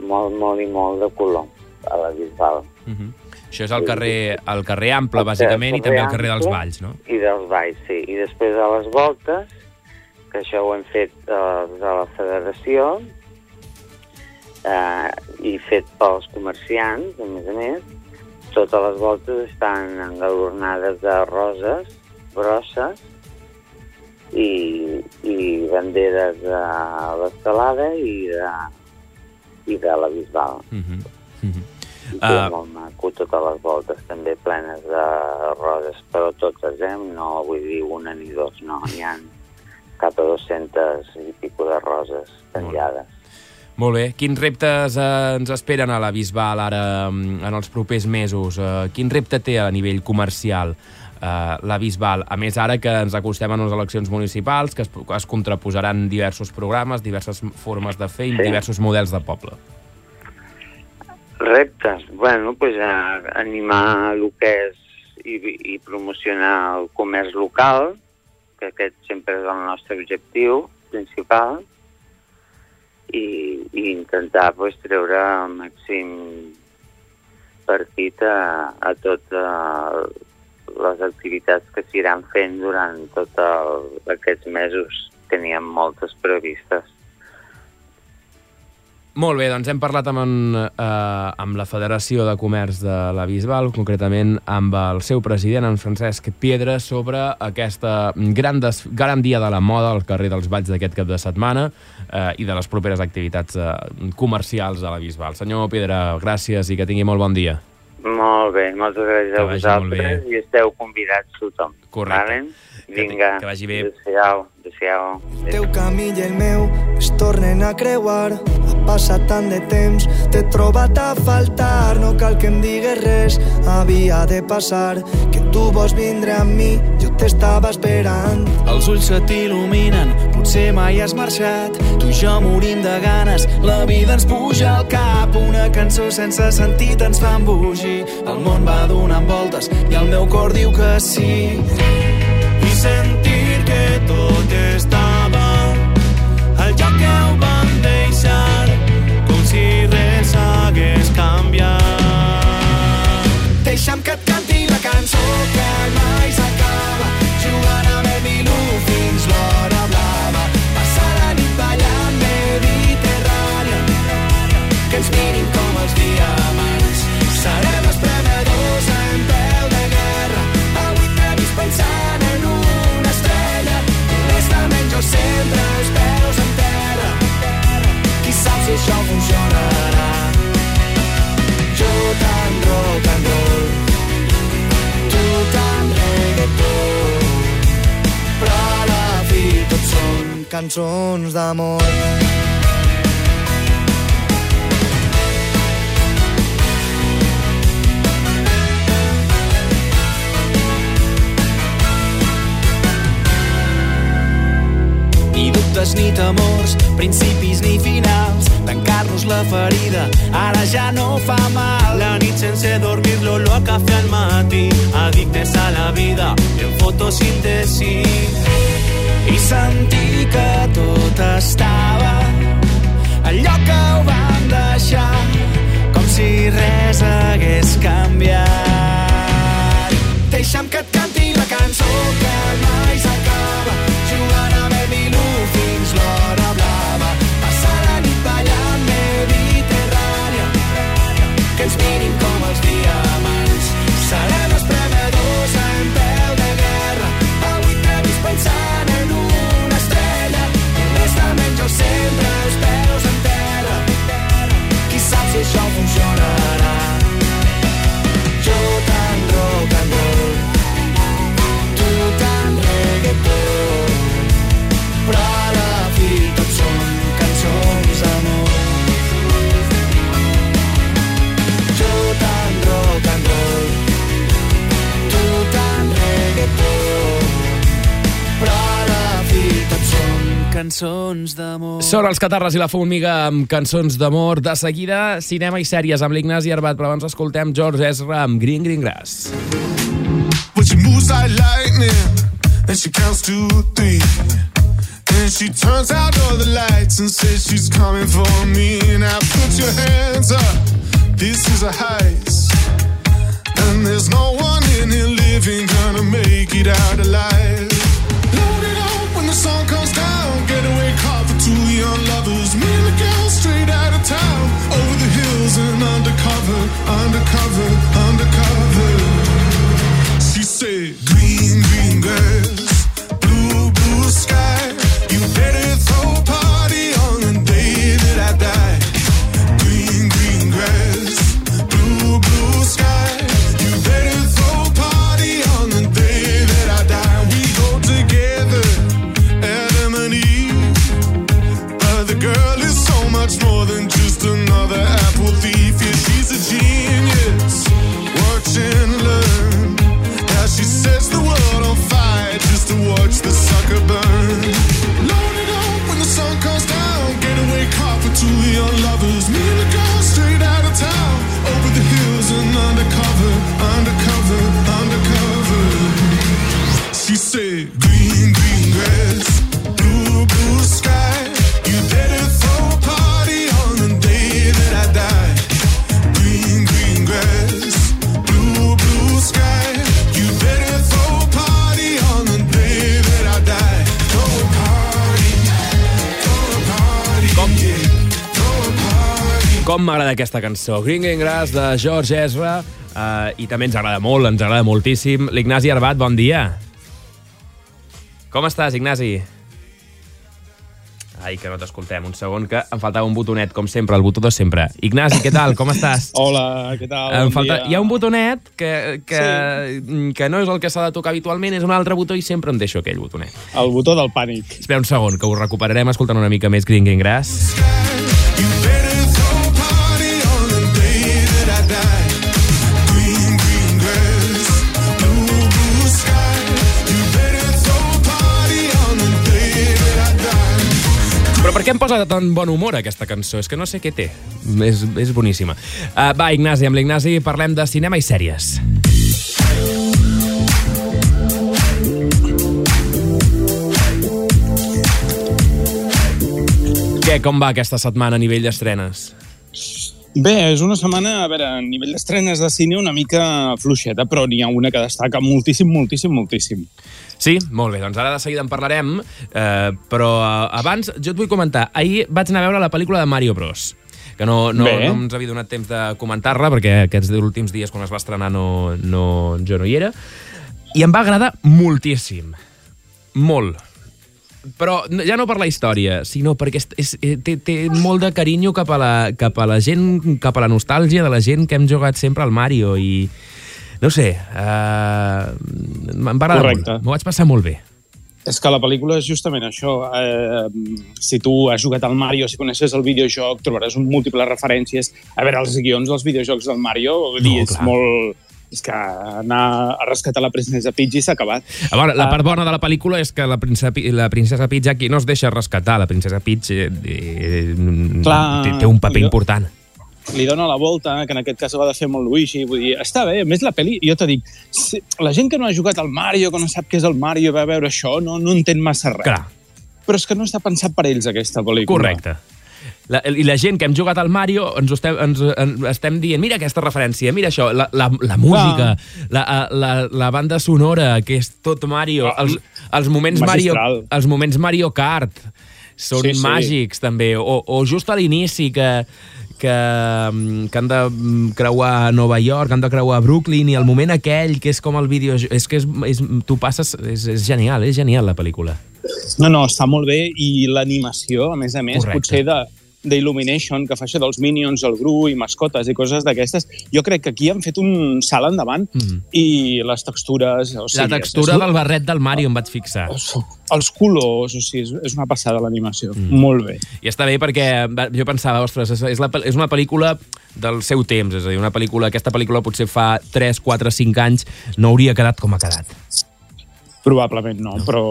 molt, molt i molt de color a la Bisbal. Uh -huh. Això és el carrer, el carrer Ample, bàsicament, i també el carrer dels Valls, no? I dels Valls, sí. I després a les voltes, que això ho hem fet eh, de la federació, eh, i fet pels comerciants, a més a més, totes les voltes estan engalornades de roses grosses i, i banderes de l'estelada i de, i de la Bisbal. Uh -huh. Uh -huh. I uh, molt maco, totes les voltes també plenes de roses, però totes, eh? No vull dir una ni dos, no. Hi ha cap a 200 i pico de roses penjades. Molt bé. Quins reptes eh, ens esperen a la Bisbal ara mm, en els propers mesos? Eh, quin repte té a nivell comercial eh, la Bisbal? A més, ara que ens acostem a les eleccions municipals, que es, es contraposaran diversos programes, diverses formes de fer i Sí. diversos models de poble. Reptes? Bueno, pues, a, animar el que és i, i promocionar el comerç local, que aquest sempre és el nostre objectiu, principal i, i intentar pues, treure el màxim partit a, a totes les activitats que s'iran fent durant tots aquests mesos. Teníem moltes previstes. Molt bé, doncs hem parlat amb, en, eh, amb la Federació de Comerç de la Bisbal, concretament amb el seu president, en Francesc Piedra, sobre aquesta gran, des, gran dia de la moda al carrer dels Valls d'aquest cap de setmana eh, i de les properes activitats eh, comercials de la Bisbal. Senyor Piedra, gràcies i que tingui molt bon dia. Molt bé, moltes gràcies a vosaltres i esteu convidats tothom. Correcte. Vale? Vinga. Que, que vagi bé. Adéu-siau. Adéu-siau. El teu camí i el meu es tornen a creuar. Ha passat tant de temps, t'he trobat a faltar. No cal que em digues res, havia de passar. Que tu vols vindre amb mi, jo t'estava esperant. Els ulls se t'il·luminen, potser mai has marxat. Tu i jo morim de ganes, la vida ens puja al cap. Una cançó sense sentit ens fa embogir. El món va donant voltes i el meu cor diu que sí. I sentir que tot estava al lloc que ho vam deixar, com si res hagués canviat. Deixa'm que et canti la cançó que mai s'acaba, jugant amb el Milú fins l'hora blava, passar la nit ballant Mediterrània, que ens mirin sempre els peus en terra, qui sap si això funcionarà. Jo tan rock and roll, tu tan reggaeton, però a la fi tot són Cançons d'amor. Dubtes ni temors, principis ni finals. Tancar-nos la ferida, ara ja no fa mal. La nit sense dormir, l'olor a cafè al matí. Addictes a la vida, en fotosíntesi. I sentir que tot estava al lloc que ho vam deixar, com si res hagués canviat. Deixa'm que et canti la cançó que mai fins l'hora cançons d'amor. Són els Catarres i la Formiga amb cançons d'amor. De seguida, cinema i sèries amb l'Ignasi Arbat, però abans escoltem George Ezra amb Green Green Grass. But she moves like lightning, and she counts to three. And she turns out all the lights and says she's coming for me. Now put your hands up, this is a heist. And there's no one in here living gonna make it out alive. Sun comes down. Getaway car for two young lovers. Me and the girl straight out of town. Over the hills and undercover, undercover, undercover. She said, Green, green grass, com m'agrada aquesta cançó. Green Green Grass de George Ezra. Uh, I també ens agrada molt, ens agrada moltíssim. L'Ignasi Arbat, bon dia. Com estàs, Ignasi? Ai, que no t'escoltem. Un segon, que em faltava un botonet, com sempre, el botó de sempre. Ignasi, què tal? Com estàs? Hola, què tal? Em Bon falta... dia. Hi ha un botonet que, que, sí. que no és el que s'ha de tocar habitualment, és un altre botó i sempre em deixo aquell botonet. El botó del pànic. Espera un segon, que ho recuperarem escoltant una mica més Green Green Grass. Què em posa de tan bon humor aquesta cançó? És que no sé què té. És, és boníssima. Uh, va, Ignasi, amb l'Ignasi parlem de cinema i sèries. Què, com va aquesta setmana a nivell d'estrenes? Bé, és una setmana, a veure, a nivell d'estrenes de cine una mica fluixeta, però n'hi ha una que destaca moltíssim, moltíssim, moltíssim. Sí? Molt bé, doncs ara de seguida en parlarem, eh, però eh, abans jo et vull comentar, ahir vaig anar a veure la pel·lícula de Mario Bros que no, no, Bé. no ens havia donat temps de comentar-la perquè aquests últims dies quan es va estrenar no, no, jo no hi era i em va agradar moltíssim molt però no- ja no per la història, sinó perquè és, és, eh, té, té molt de carinyo cap a, la, cap a la gent, cap a la nostàlgia de la gent que hem jugat sempre al Mario i no ho sé, uh, em va agradar Correcte. molt, m'ho vaig passar molt bé. És que la pel·lícula és justament això. Eh, si tu has jugat al Mario, si coneixes el videojoc, trobaràs un múltiples referències. A veure, els guions dels videojocs del Mario, vull dir, No, és clar. molt... És que anar a rescatar la princesa Peach i s'ha acabat. A veure, la Ah, part bona de la pel·lícula és que la princesa, la princesa Peach aquí no es deixa rescatar. La princesa Peach eh, eh, Clar, té, té un paper jo- important. li dona la volta, que en aquest cas ho ha de fer molt Luigi, vull dir, està bé, a més la pel·li, jo te dic, si, la gent que no ha jugat al Mario, que no sap què és el Mario, va veure això, no, no entén massa res. Clar. Però és que no està pensat per ells, aquesta pel·lícula. Correcte. La, I la gent que hem jugat al Mario ens, estem, ens en, estem dient mira aquesta referència, mira això, la, la, la música, la, la, la banda sonora, que és tot Mario, els, els, moments Mario, els moments Mario Kart són Sí, sí. màgics també, o, o just a l'inici que, que, mm, que han de mm, creuar Nova York, han de creuar Brooklyn i el moment aquell que és com el vídeo és que és, és, tu passes, és, és genial, és genial la pel·lícula. No, no, està molt bé i l'animació, a més a més, Correcte. potser de d'Illumination, que fa això dels Minions, el Gru i mascotes i coses d'aquestes, jo crec que aquí han fet un salt endavant Mhm. i les textures... O sigui, La textura és, del barret del Mario em vaig fixar. Els colors, o sigui, és, una passada l'animació. Mm. Molt bé. I està bé perquè jo pensava, ostres, és, la, és una pel·lícula del seu temps, és a dir, una pel·lícula, aquesta pel·lícula potser fa 3, 4, 5 anys no hauria quedat com ha quedat. Probablement no, però,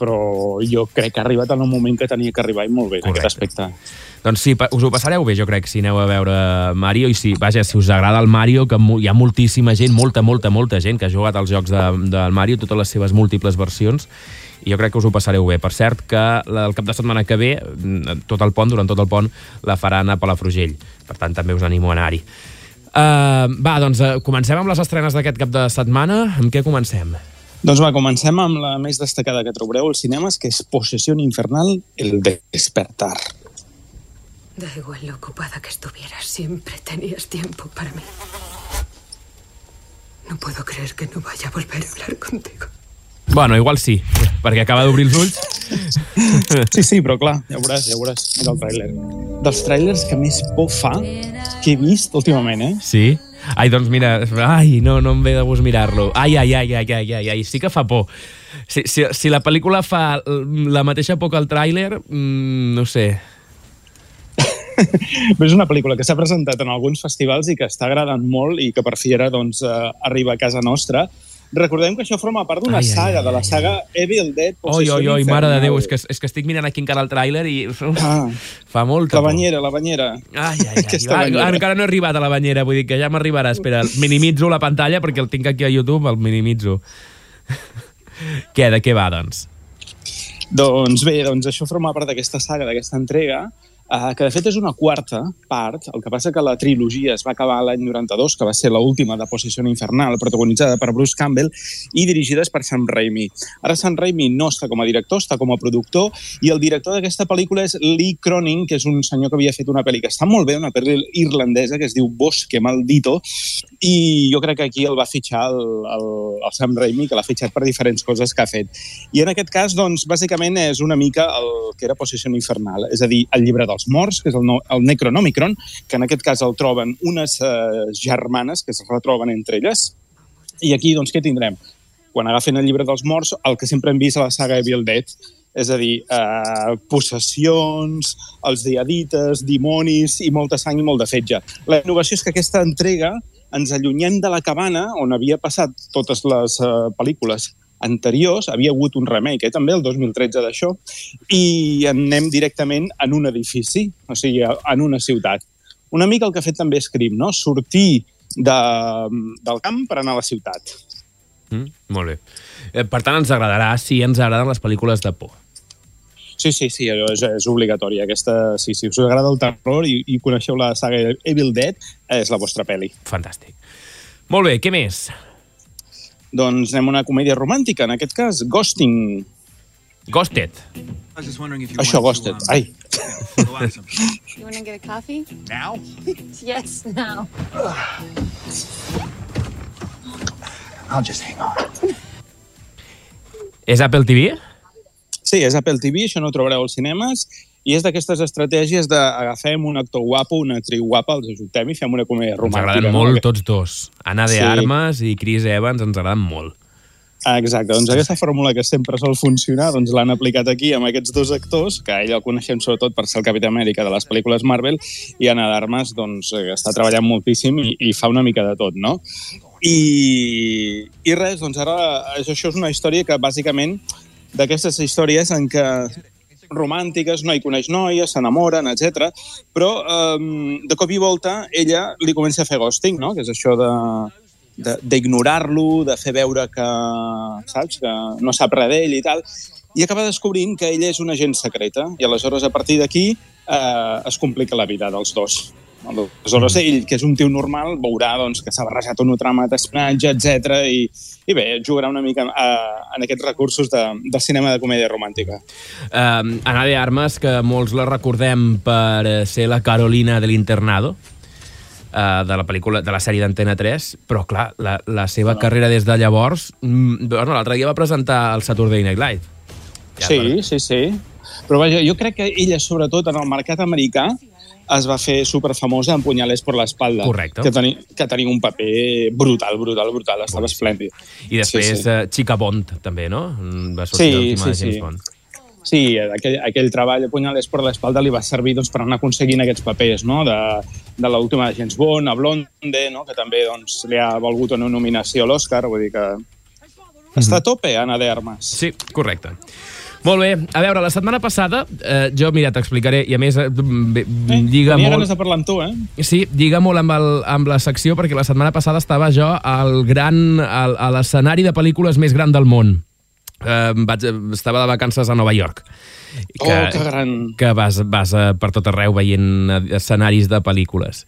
però jo crec que ha arribat en el moment que tenia que arribar i molt bé en Correcte. aquest aspecte. Doncs sí, us ho passareu bé, jo crec, si aneu a veure Mario i si, vaja, si us agrada el Mario, que hi ha moltíssima gent, molta, molta, molta gent que ha jugat als jocs de, del Mario, totes les seves múltiples versions, i jo crec que us ho passareu bé. Per cert, que el cap de setmana que ve, mm, tot el pont, durant tot el pont, la faran a Palafrugell. Per tant, també us animo a anar-hi. Uh, va, doncs uh, comencem amb les estrenes d'aquest cap de setmana. Amb què comencem? Doncs va, comencem amb la més destacada que trobareu als cinemes, que és Possessió Infernal, el despertar. Da igual lo ocupada que estuvieras, siempre tenías tiempo para mí. No puedo creer que no vaya a volver a hablar contigo. Bueno, igual sí, perquè acaba d'obrir els ulls. Sí, sí, però clar, ja ho veuràs, ja ho veuràs. Mira el tràiler. Dels tràilers que més por fa que he vist últimament, eh? Sí? Ai, doncs mira, ai, no, no em ve de gust mirar-lo. Ai, ai, ai, ai, ai, ai, ai, sí que fa por. Si, si, si la pel·lícula fa la mateixa por que el tràiler, mm, no sé. És una pel·lícula que s'ha presentat en alguns festivals i que està agradant molt i que per fi ara doncs, eh, arriba a casa nostra. Recordem que això forma part d'una Ai, ai, saga, ai, de la saga Evil Dead, Oi, oi, oi, mare de Déu, és que, és que estic mirant aquí encara el tràiler i Ah. fa molta La banyera, la banyera. Ai, ai, ai. Va, banyera. encara no he arribat a la banyera, vull dir que ja m'arribarà. Espera, minimitzo la pantalla perquè el tinc aquí a YouTube, el minimitzo. què, de què va, doncs? Doncs bé, doncs això forma part d'aquesta saga, d'aquesta entrega, eh, que de fet és una quarta part, el que passa que la trilogia es va acabar l'any 92, que va ser l'última de Possessió Infernal, protagonitzada per Bruce Campbell i dirigides per Sam Raimi. Ara Sam Raimi no està com a director, està com a productor, i el director d'aquesta pel·lícula és Lee Cronin, que és un senyor que havia fet una pel·li que està molt bé, una pel·li irlandesa que es diu Bosque Maldito, i jo crec que aquí el va fitxar el, el, el Sam Raimi, que l'ha fitxat per diferents coses que ha fet. I en aquest cas, doncs, bàsicament és una mica el que era Possessió Infernal, és a dir, el llibre dels morts, que és el, no, el Necronomicron, que en aquest cas el troben unes eh, germanes que es retroben entre elles. I aquí, doncs, què tindrem? Quan agafen el llibre dels morts, el que sempre hem vist a la saga Evil Dead, és a dir, eh, possessions, els diadites, dimonis i molta sang i molt de fetge. La innovació és que aquesta entrega ens allunyem de la cabana on havia passat totes les eh, pel·lícules anteriors, havia hagut un remake, eh, també el 2013 d'això, i anem directament en un edifici, o sigui, en una ciutat. Una mica el que ha fet també Scream, no? Sortir de, del camp per anar a la ciutat. Mm, molt bé. Eh, Per tant, ens agradarà si ens agraden les pel·lícules de por. Sí, sí, sí, és, és obligatori. Aquesta, sí, si us agrada el terror i, i coneixeu la saga Evil Dead, és la vostra pel·li. Fantàstic. Molt bé, què més? Doncs anem a una comèdia romàntica, en aquest cas, Ghosting. Ghosted. Això, Ghosted. Ai. You want to get a coffee? Now? yes, now. I'll just hang on. És Apple TV? Sí, és Apple TV, això no ho trobareu als cinemes, i és d'aquestes estratègies d'agafem un actor guapo, una actriu guapa, els ajuntem i fem una comèdia Ens romàntica. agraden no? molt tots dos. Anna de Sí. Armas i Chris Evans ens agraden molt. Ah, Exacte, doncs aquesta fórmula que sempre sol funcionar doncs l'han aplicat aquí amb aquests dos actors, que ell el coneixem sobretot per ser el Capità Amèrica de les pel·lícules Marvel, i Anna d'Armes doncs, eh, està treballant moltíssim i, i fa una mica de tot, no? I, i res, doncs ara això, això és una història que bàsicament d'aquestes històries en què romàntiques, noi coneix noia, s'enamoren, etc. Però eh, de cop i volta ella li comença a fer ghosting, no? que és això de de- d'ignorar-lo, de, de fer veure que, saps, que no sap res d'ell i tal, i acaba descobrint que ella és una agent secreta, i aleshores a partir d'aquí eh, es complica la vida dels dos. Aleshores ell, que és un tio normal, veurà doncs, que s'ha barrejat una trama d'espionatge, etc i, i bé, jugarà una mica eh, en aquests recursos de, de cinema de comèdia romàntica. Uh, Anna de Armas, que molts la recordem per eh, ser la Carolina de l'Internado, uh, de la pel·lícula de la sèrie d'Antena 3, però clar, la, la seva carrera des de llavors... Mm, bueno, l'altre dia va presentar el Saturday Night Live. Sí, sí, sí. Però vaja, jo crec que ella, sobretot en el mercat americà, es va fer superfamosa en Punyales per l'espalda. Correcte. Que, teni, que tenia un paper brutal, brutal, brutal. Estava esplèndid. I després sí, Sí. Uh, Chica Bond, també, no? Mm, Va sortir Sí, l'última sí, de James sí. Bond. Sí, aquell, aquell treball de Punyales per l'espalda li va servir doncs, per anar aconseguint aquests papers, no? De, de l'última de James Bond, a Blonde, no? que també doncs, li ha valgut una nominació a l'Oscar, vull dir que està a tope, Anna de Armas. Sí, correcte. Molt bé, a veure, la setmana passada, eh, jo, mira, t'explicaré, i a més, eh, lliga Tenia molt... ganes de parlar amb tu, eh? Sí, lliga molt amb, el, amb la secció, perquè la setmana passada estava jo al gran, al, a l'escenari de pel·lícules més gran del món. Eh, vaig, estava de vacances a Nova York. Oh, que gran. Que vas, vas eh, per tot arreu veient eh, escenaris de pel·lícules.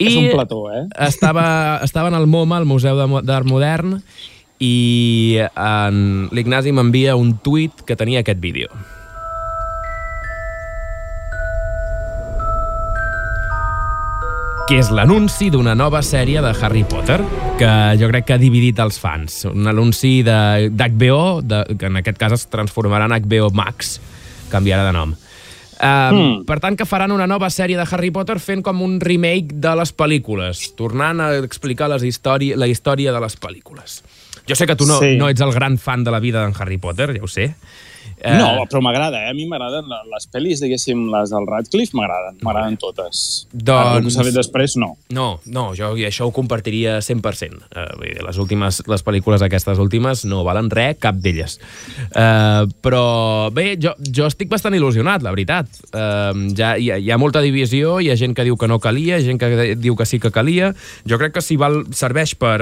És un plató, eh? Estava, estava en el MoMA, el Museu d'Art Modern, i en l'Ignasi m'envia un tuit que tenia aquest vídeo. que és l'anunci d'una nova sèrie de Harry Potter, que jo crec que ha dividit els fans. Un anunci de- d'HBO, que en aquest cas es transformarà en HBO Max, canviarà de nom. Uh, Hmm. Per tant, que faran una nova sèrie de Harry Potter fent com un remake de les pel·lícules, tornant a explicar les història, la història de les pel·lícules. Jo sé que tu no, Sí. no ets el gran fan de la vida d'en Harry Potter, ja ho sé. Eh, No, però m'agrada, eh? A mi m'agraden les pel·lis, diguéssim, les del Radcliffe, m'agraden, m'agraden totes. Ara, Doncs- fet després, no. No, no, jo això ho compartiria 100%. Uh, vull dir, les últimes, les pel·lícules aquestes últimes no valen res, cap d'elles. Uh, però bé, jo, jo estic bastant il·lusionat, la veritat. Uh, ja, hi, ha, hi ha molta divisió, hi ha gent que diu que no calia, gent que diu que sí que calia. Jo crec que si val, serveix per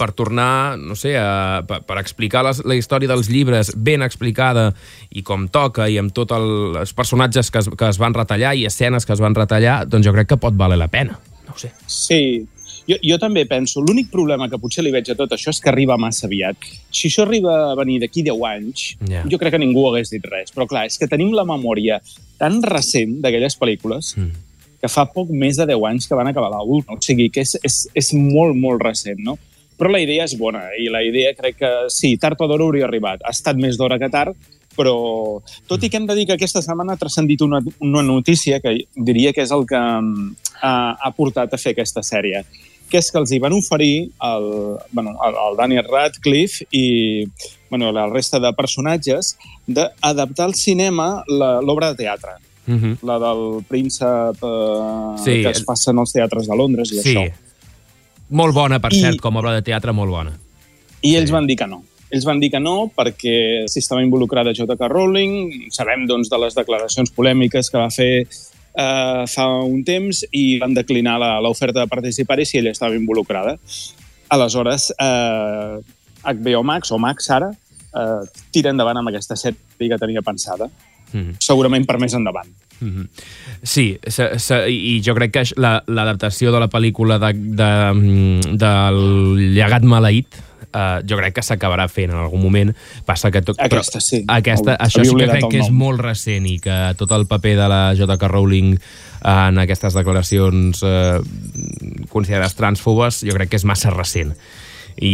per tornar, no sé, a, per, per explicar les, la història dels llibres ben explicada i com toca i amb tots els personatges que es, que es van retallar i escenes que es van retallar, doncs jo crec que pot valer la pena. No sé. Sí, jo, jo també penso, l'únic problema que potser li veig a tot això és que arriba massa aviat. Si això arriba a venir d'aquí 10 anys, Ja. jo crec que ningú hagués dit res. Però clar, és que tenim la memòria tan recent d'aquelles pel·lícules Mm. que fa poc més de 10 anys que van acabar la 1. O sigui, que és, és, és molt, molt recent, no? Però la idea és bona i la idea crec que sí, tard o d'hora hauria arribat. Ha estat més d'hora que tard, però tot i que hem de dir que aquesta setmana ha transcendit una, una notícia que diria que és el que mm, ha, ha portat a fer aquesta sèrie, que és que els hi van oferir el, bueno, el, el Daniel Radcliffe i bueno, la resta de personatges d'adaptar al cinema l'obra de teatre Mm -hmm. la del príncep eh, Sí. que es passa en els teatres de Londres i Sí. això. Molt bona, per I- cert, com a obra de teatre, molt bona. I ells van dir que no. Ells van dir que no perquè si estava involucrada J.K. Rowling, sabem doncs, de les declaracions polèmiques que va fer eh, fa un temps i van declinar la- l'oferta de participar-hi si ella estava involucrada. Aleshores, eh, HBO Max o Max ara eh, tira endavant amb aquesta sèrie que tenia pensada. Mm. Segurament per més endavant. Mm -hmm. Sí, se, se, i jo crec que això- la- l'adaptació de la pel·lícula de, de, mm, del llegat maleït Uh, jo crec que s'acabarà fent en algun moment passa que tot, Aquesta sí. aquesta, El- això sí que crec que és molt recent i que tot el paper de la J.K. Rowling en aquestes declaracions eh, considerades transfobes jo crec que és massa recent i,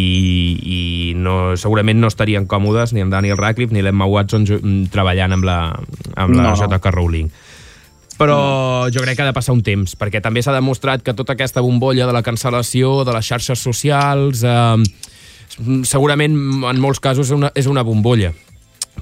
i no, segurament no estarien còmodes ni amb Daniel Radcliffe ni l'Emma Watson mm, treballant amb la, amb la No. J.K. Rowling però jo crec que ha de passar un temps, perquè també s'ha demostrat que tota aquesta bombolla de la cancel·lació, de les xarxes socials, eh, segurament en molts casos és una, és una bombolla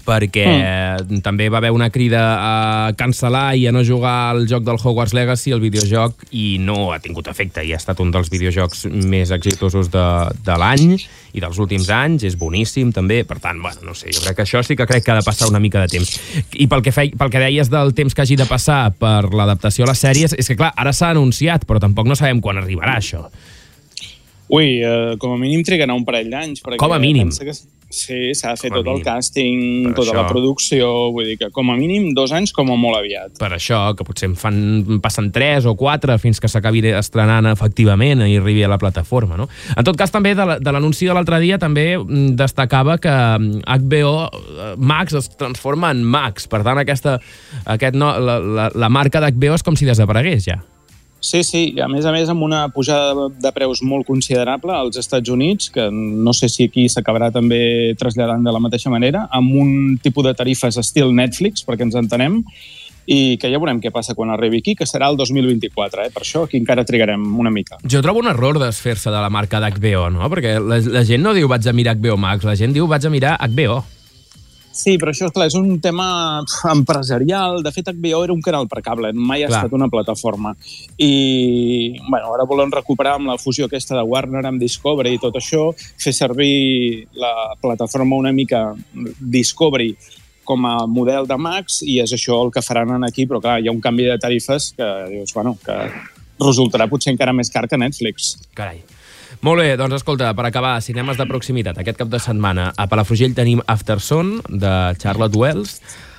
perquè mm. també va haver una crida a cancel·lar i a no jugar al joc del Hogwarts Legacy, el videojoc, i no ha tingut efecte, i ha estat un dels videojocs més exitosos de, de l'any i dels últims anys, és boníssim també, per tant, bueno, no sé, jo crec que això sí que crec que ha de passar una mica de temps. I pel que, fei, pel que deies del temps que hagi de passar per l'adaptació a les sèries, és que clar, ara s'ha anunciat, però tampoc no sabem quan arribarà això. Ui, eh, com a mínim triguen un parell d'anys. Com a mínim? Que, sí, s'ha de fer Com tot el càsting, Per tota això. la producció, vull dir que com a mínim dos anys com a molt aviat. per això, que potser en fan, passen 3 o 4 fins que s'acabi estrenant efectivament i arribi a la plataforma. No? En tot cas, també de l'anunci de l'altre dia també mm, destacava que mm, HBO eh, Max es transforma en Max. Per tant, aquesta, aquest no, la, la, la marca d'HBO és com si desaparegués ja. Sí, sí, i a més a més amb una pujada de- preus molt considerable als Estats Units, que no sé si aquí s'acabarà també traslladant de la mateixa manera, amb un tipus de tarifes estil Netflix, perquè ens entenem, i que ja veurem què passa quan arribi aquí, que serà el 2024, eh? per això aquí encara trigarem una mica. Jo trobo un error desfer-se de la marca d'HBO, no? Perquè la, la gent no diu vaig a mirar HBO Max, la gent diu vaig a mirar HBO. Sí, però això, clar, és un tema empresarial. De fet, HBO era un canal per cable, mai ha Clar. estat una plataforma. I, bueno, ara volen recuperar amb la fusió aquesta de Warner amb Discovery i tot això, fer servir la plataforma una mica Discovery com a model de Max i és això el que faran aquí, però clar, hi ha un canvi de tarifes que dius, bueno, que resultarà potser encara més car que Netflix. Carai. Molt bé, doncs escolta, per acabar, cinemes de proximitat. Aquest cap de setmana a Palafrugell tenim Afterson, de Charlotte Wells.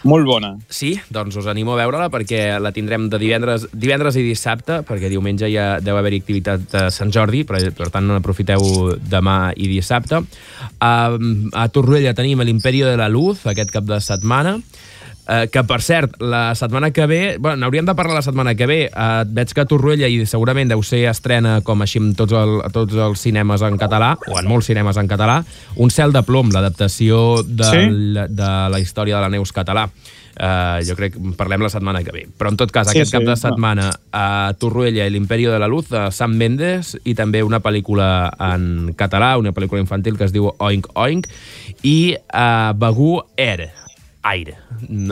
Molt bona. Sí, doncs us animo a veure-la perquè la tindrem de divendres, divendres i dissabte, perquè diumenge ja deu haver-hi activitat de Sant Jordi, per, per tant n'aprofiteu demà i dissabte. A, a Torroella tenim l'Imperio de la Luz, aquest cap de setmana, Eh, que, per cert, la setmana que ve... Bueno, n'hauríem de parlar la setmana que ve. Eh, veig que a Torroella, i segurament deu ser estrena com així amb tots, el, tots els cinemes en català, o en molts cinemes en català, Un cel de plom, l'adaptació de, Sí? de la història de la Neus català. Uh, jo crec que parlem la setmana que ve. Però, en tot cas, Sí, aquest sí, cap de setmana a Torroella i l'Imperio de la Luz, de Sam Mendes, i també una pel·lícula en català, una pel·lícula infantil que es diu Oink Oink, i uh, Begú Air, Aire,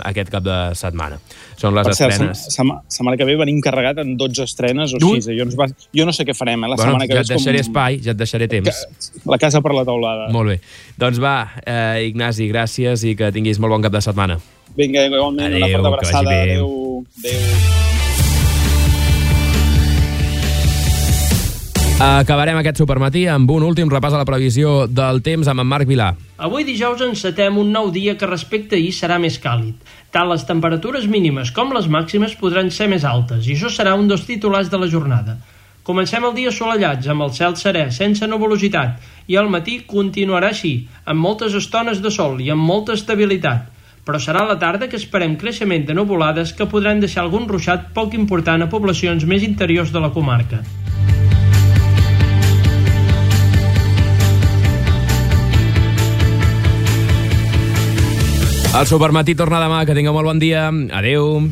aquest cap de setmana. Són les Per cert, estrenes. setmana, setmana que ve venim carregat en 12 estrenes o Ui. 6. Jo, ens va, jo no sé què farem, eh? La bueno, setmana que ja ve et és com deixaré espai, ja et deixaré temps. la casa per la taulada. Molt bé. Doncs va, eh, Ignasi, gràcies i que tinguis molt bon cap de setmana. Vinga, igualment, una Adéu, forta abraçada. Adéu. Adéu. Acabarem aquest supermatí amb un últim repàs a la previsió del temps amb en Marc Vilà. Avui dijous encetem un nou dia que respecte ahir serà més càlid. Tant les temperatures mínimes com les màximes podran ser més altes i això serà un dels titulars de la jornada. Comencem el dia assolellats, amb el cel serè, sense nuvolositat, i al matí continuarà així, amb moltes estones de sol i amb molta estabilitat. Però serà la tarda que esperem creixement de nuvolades que podran deixar algun ruixat poc important a poblacions més interiors de la comarca. El supermatí torna demà, que tingueu molt bon dia. Adeu.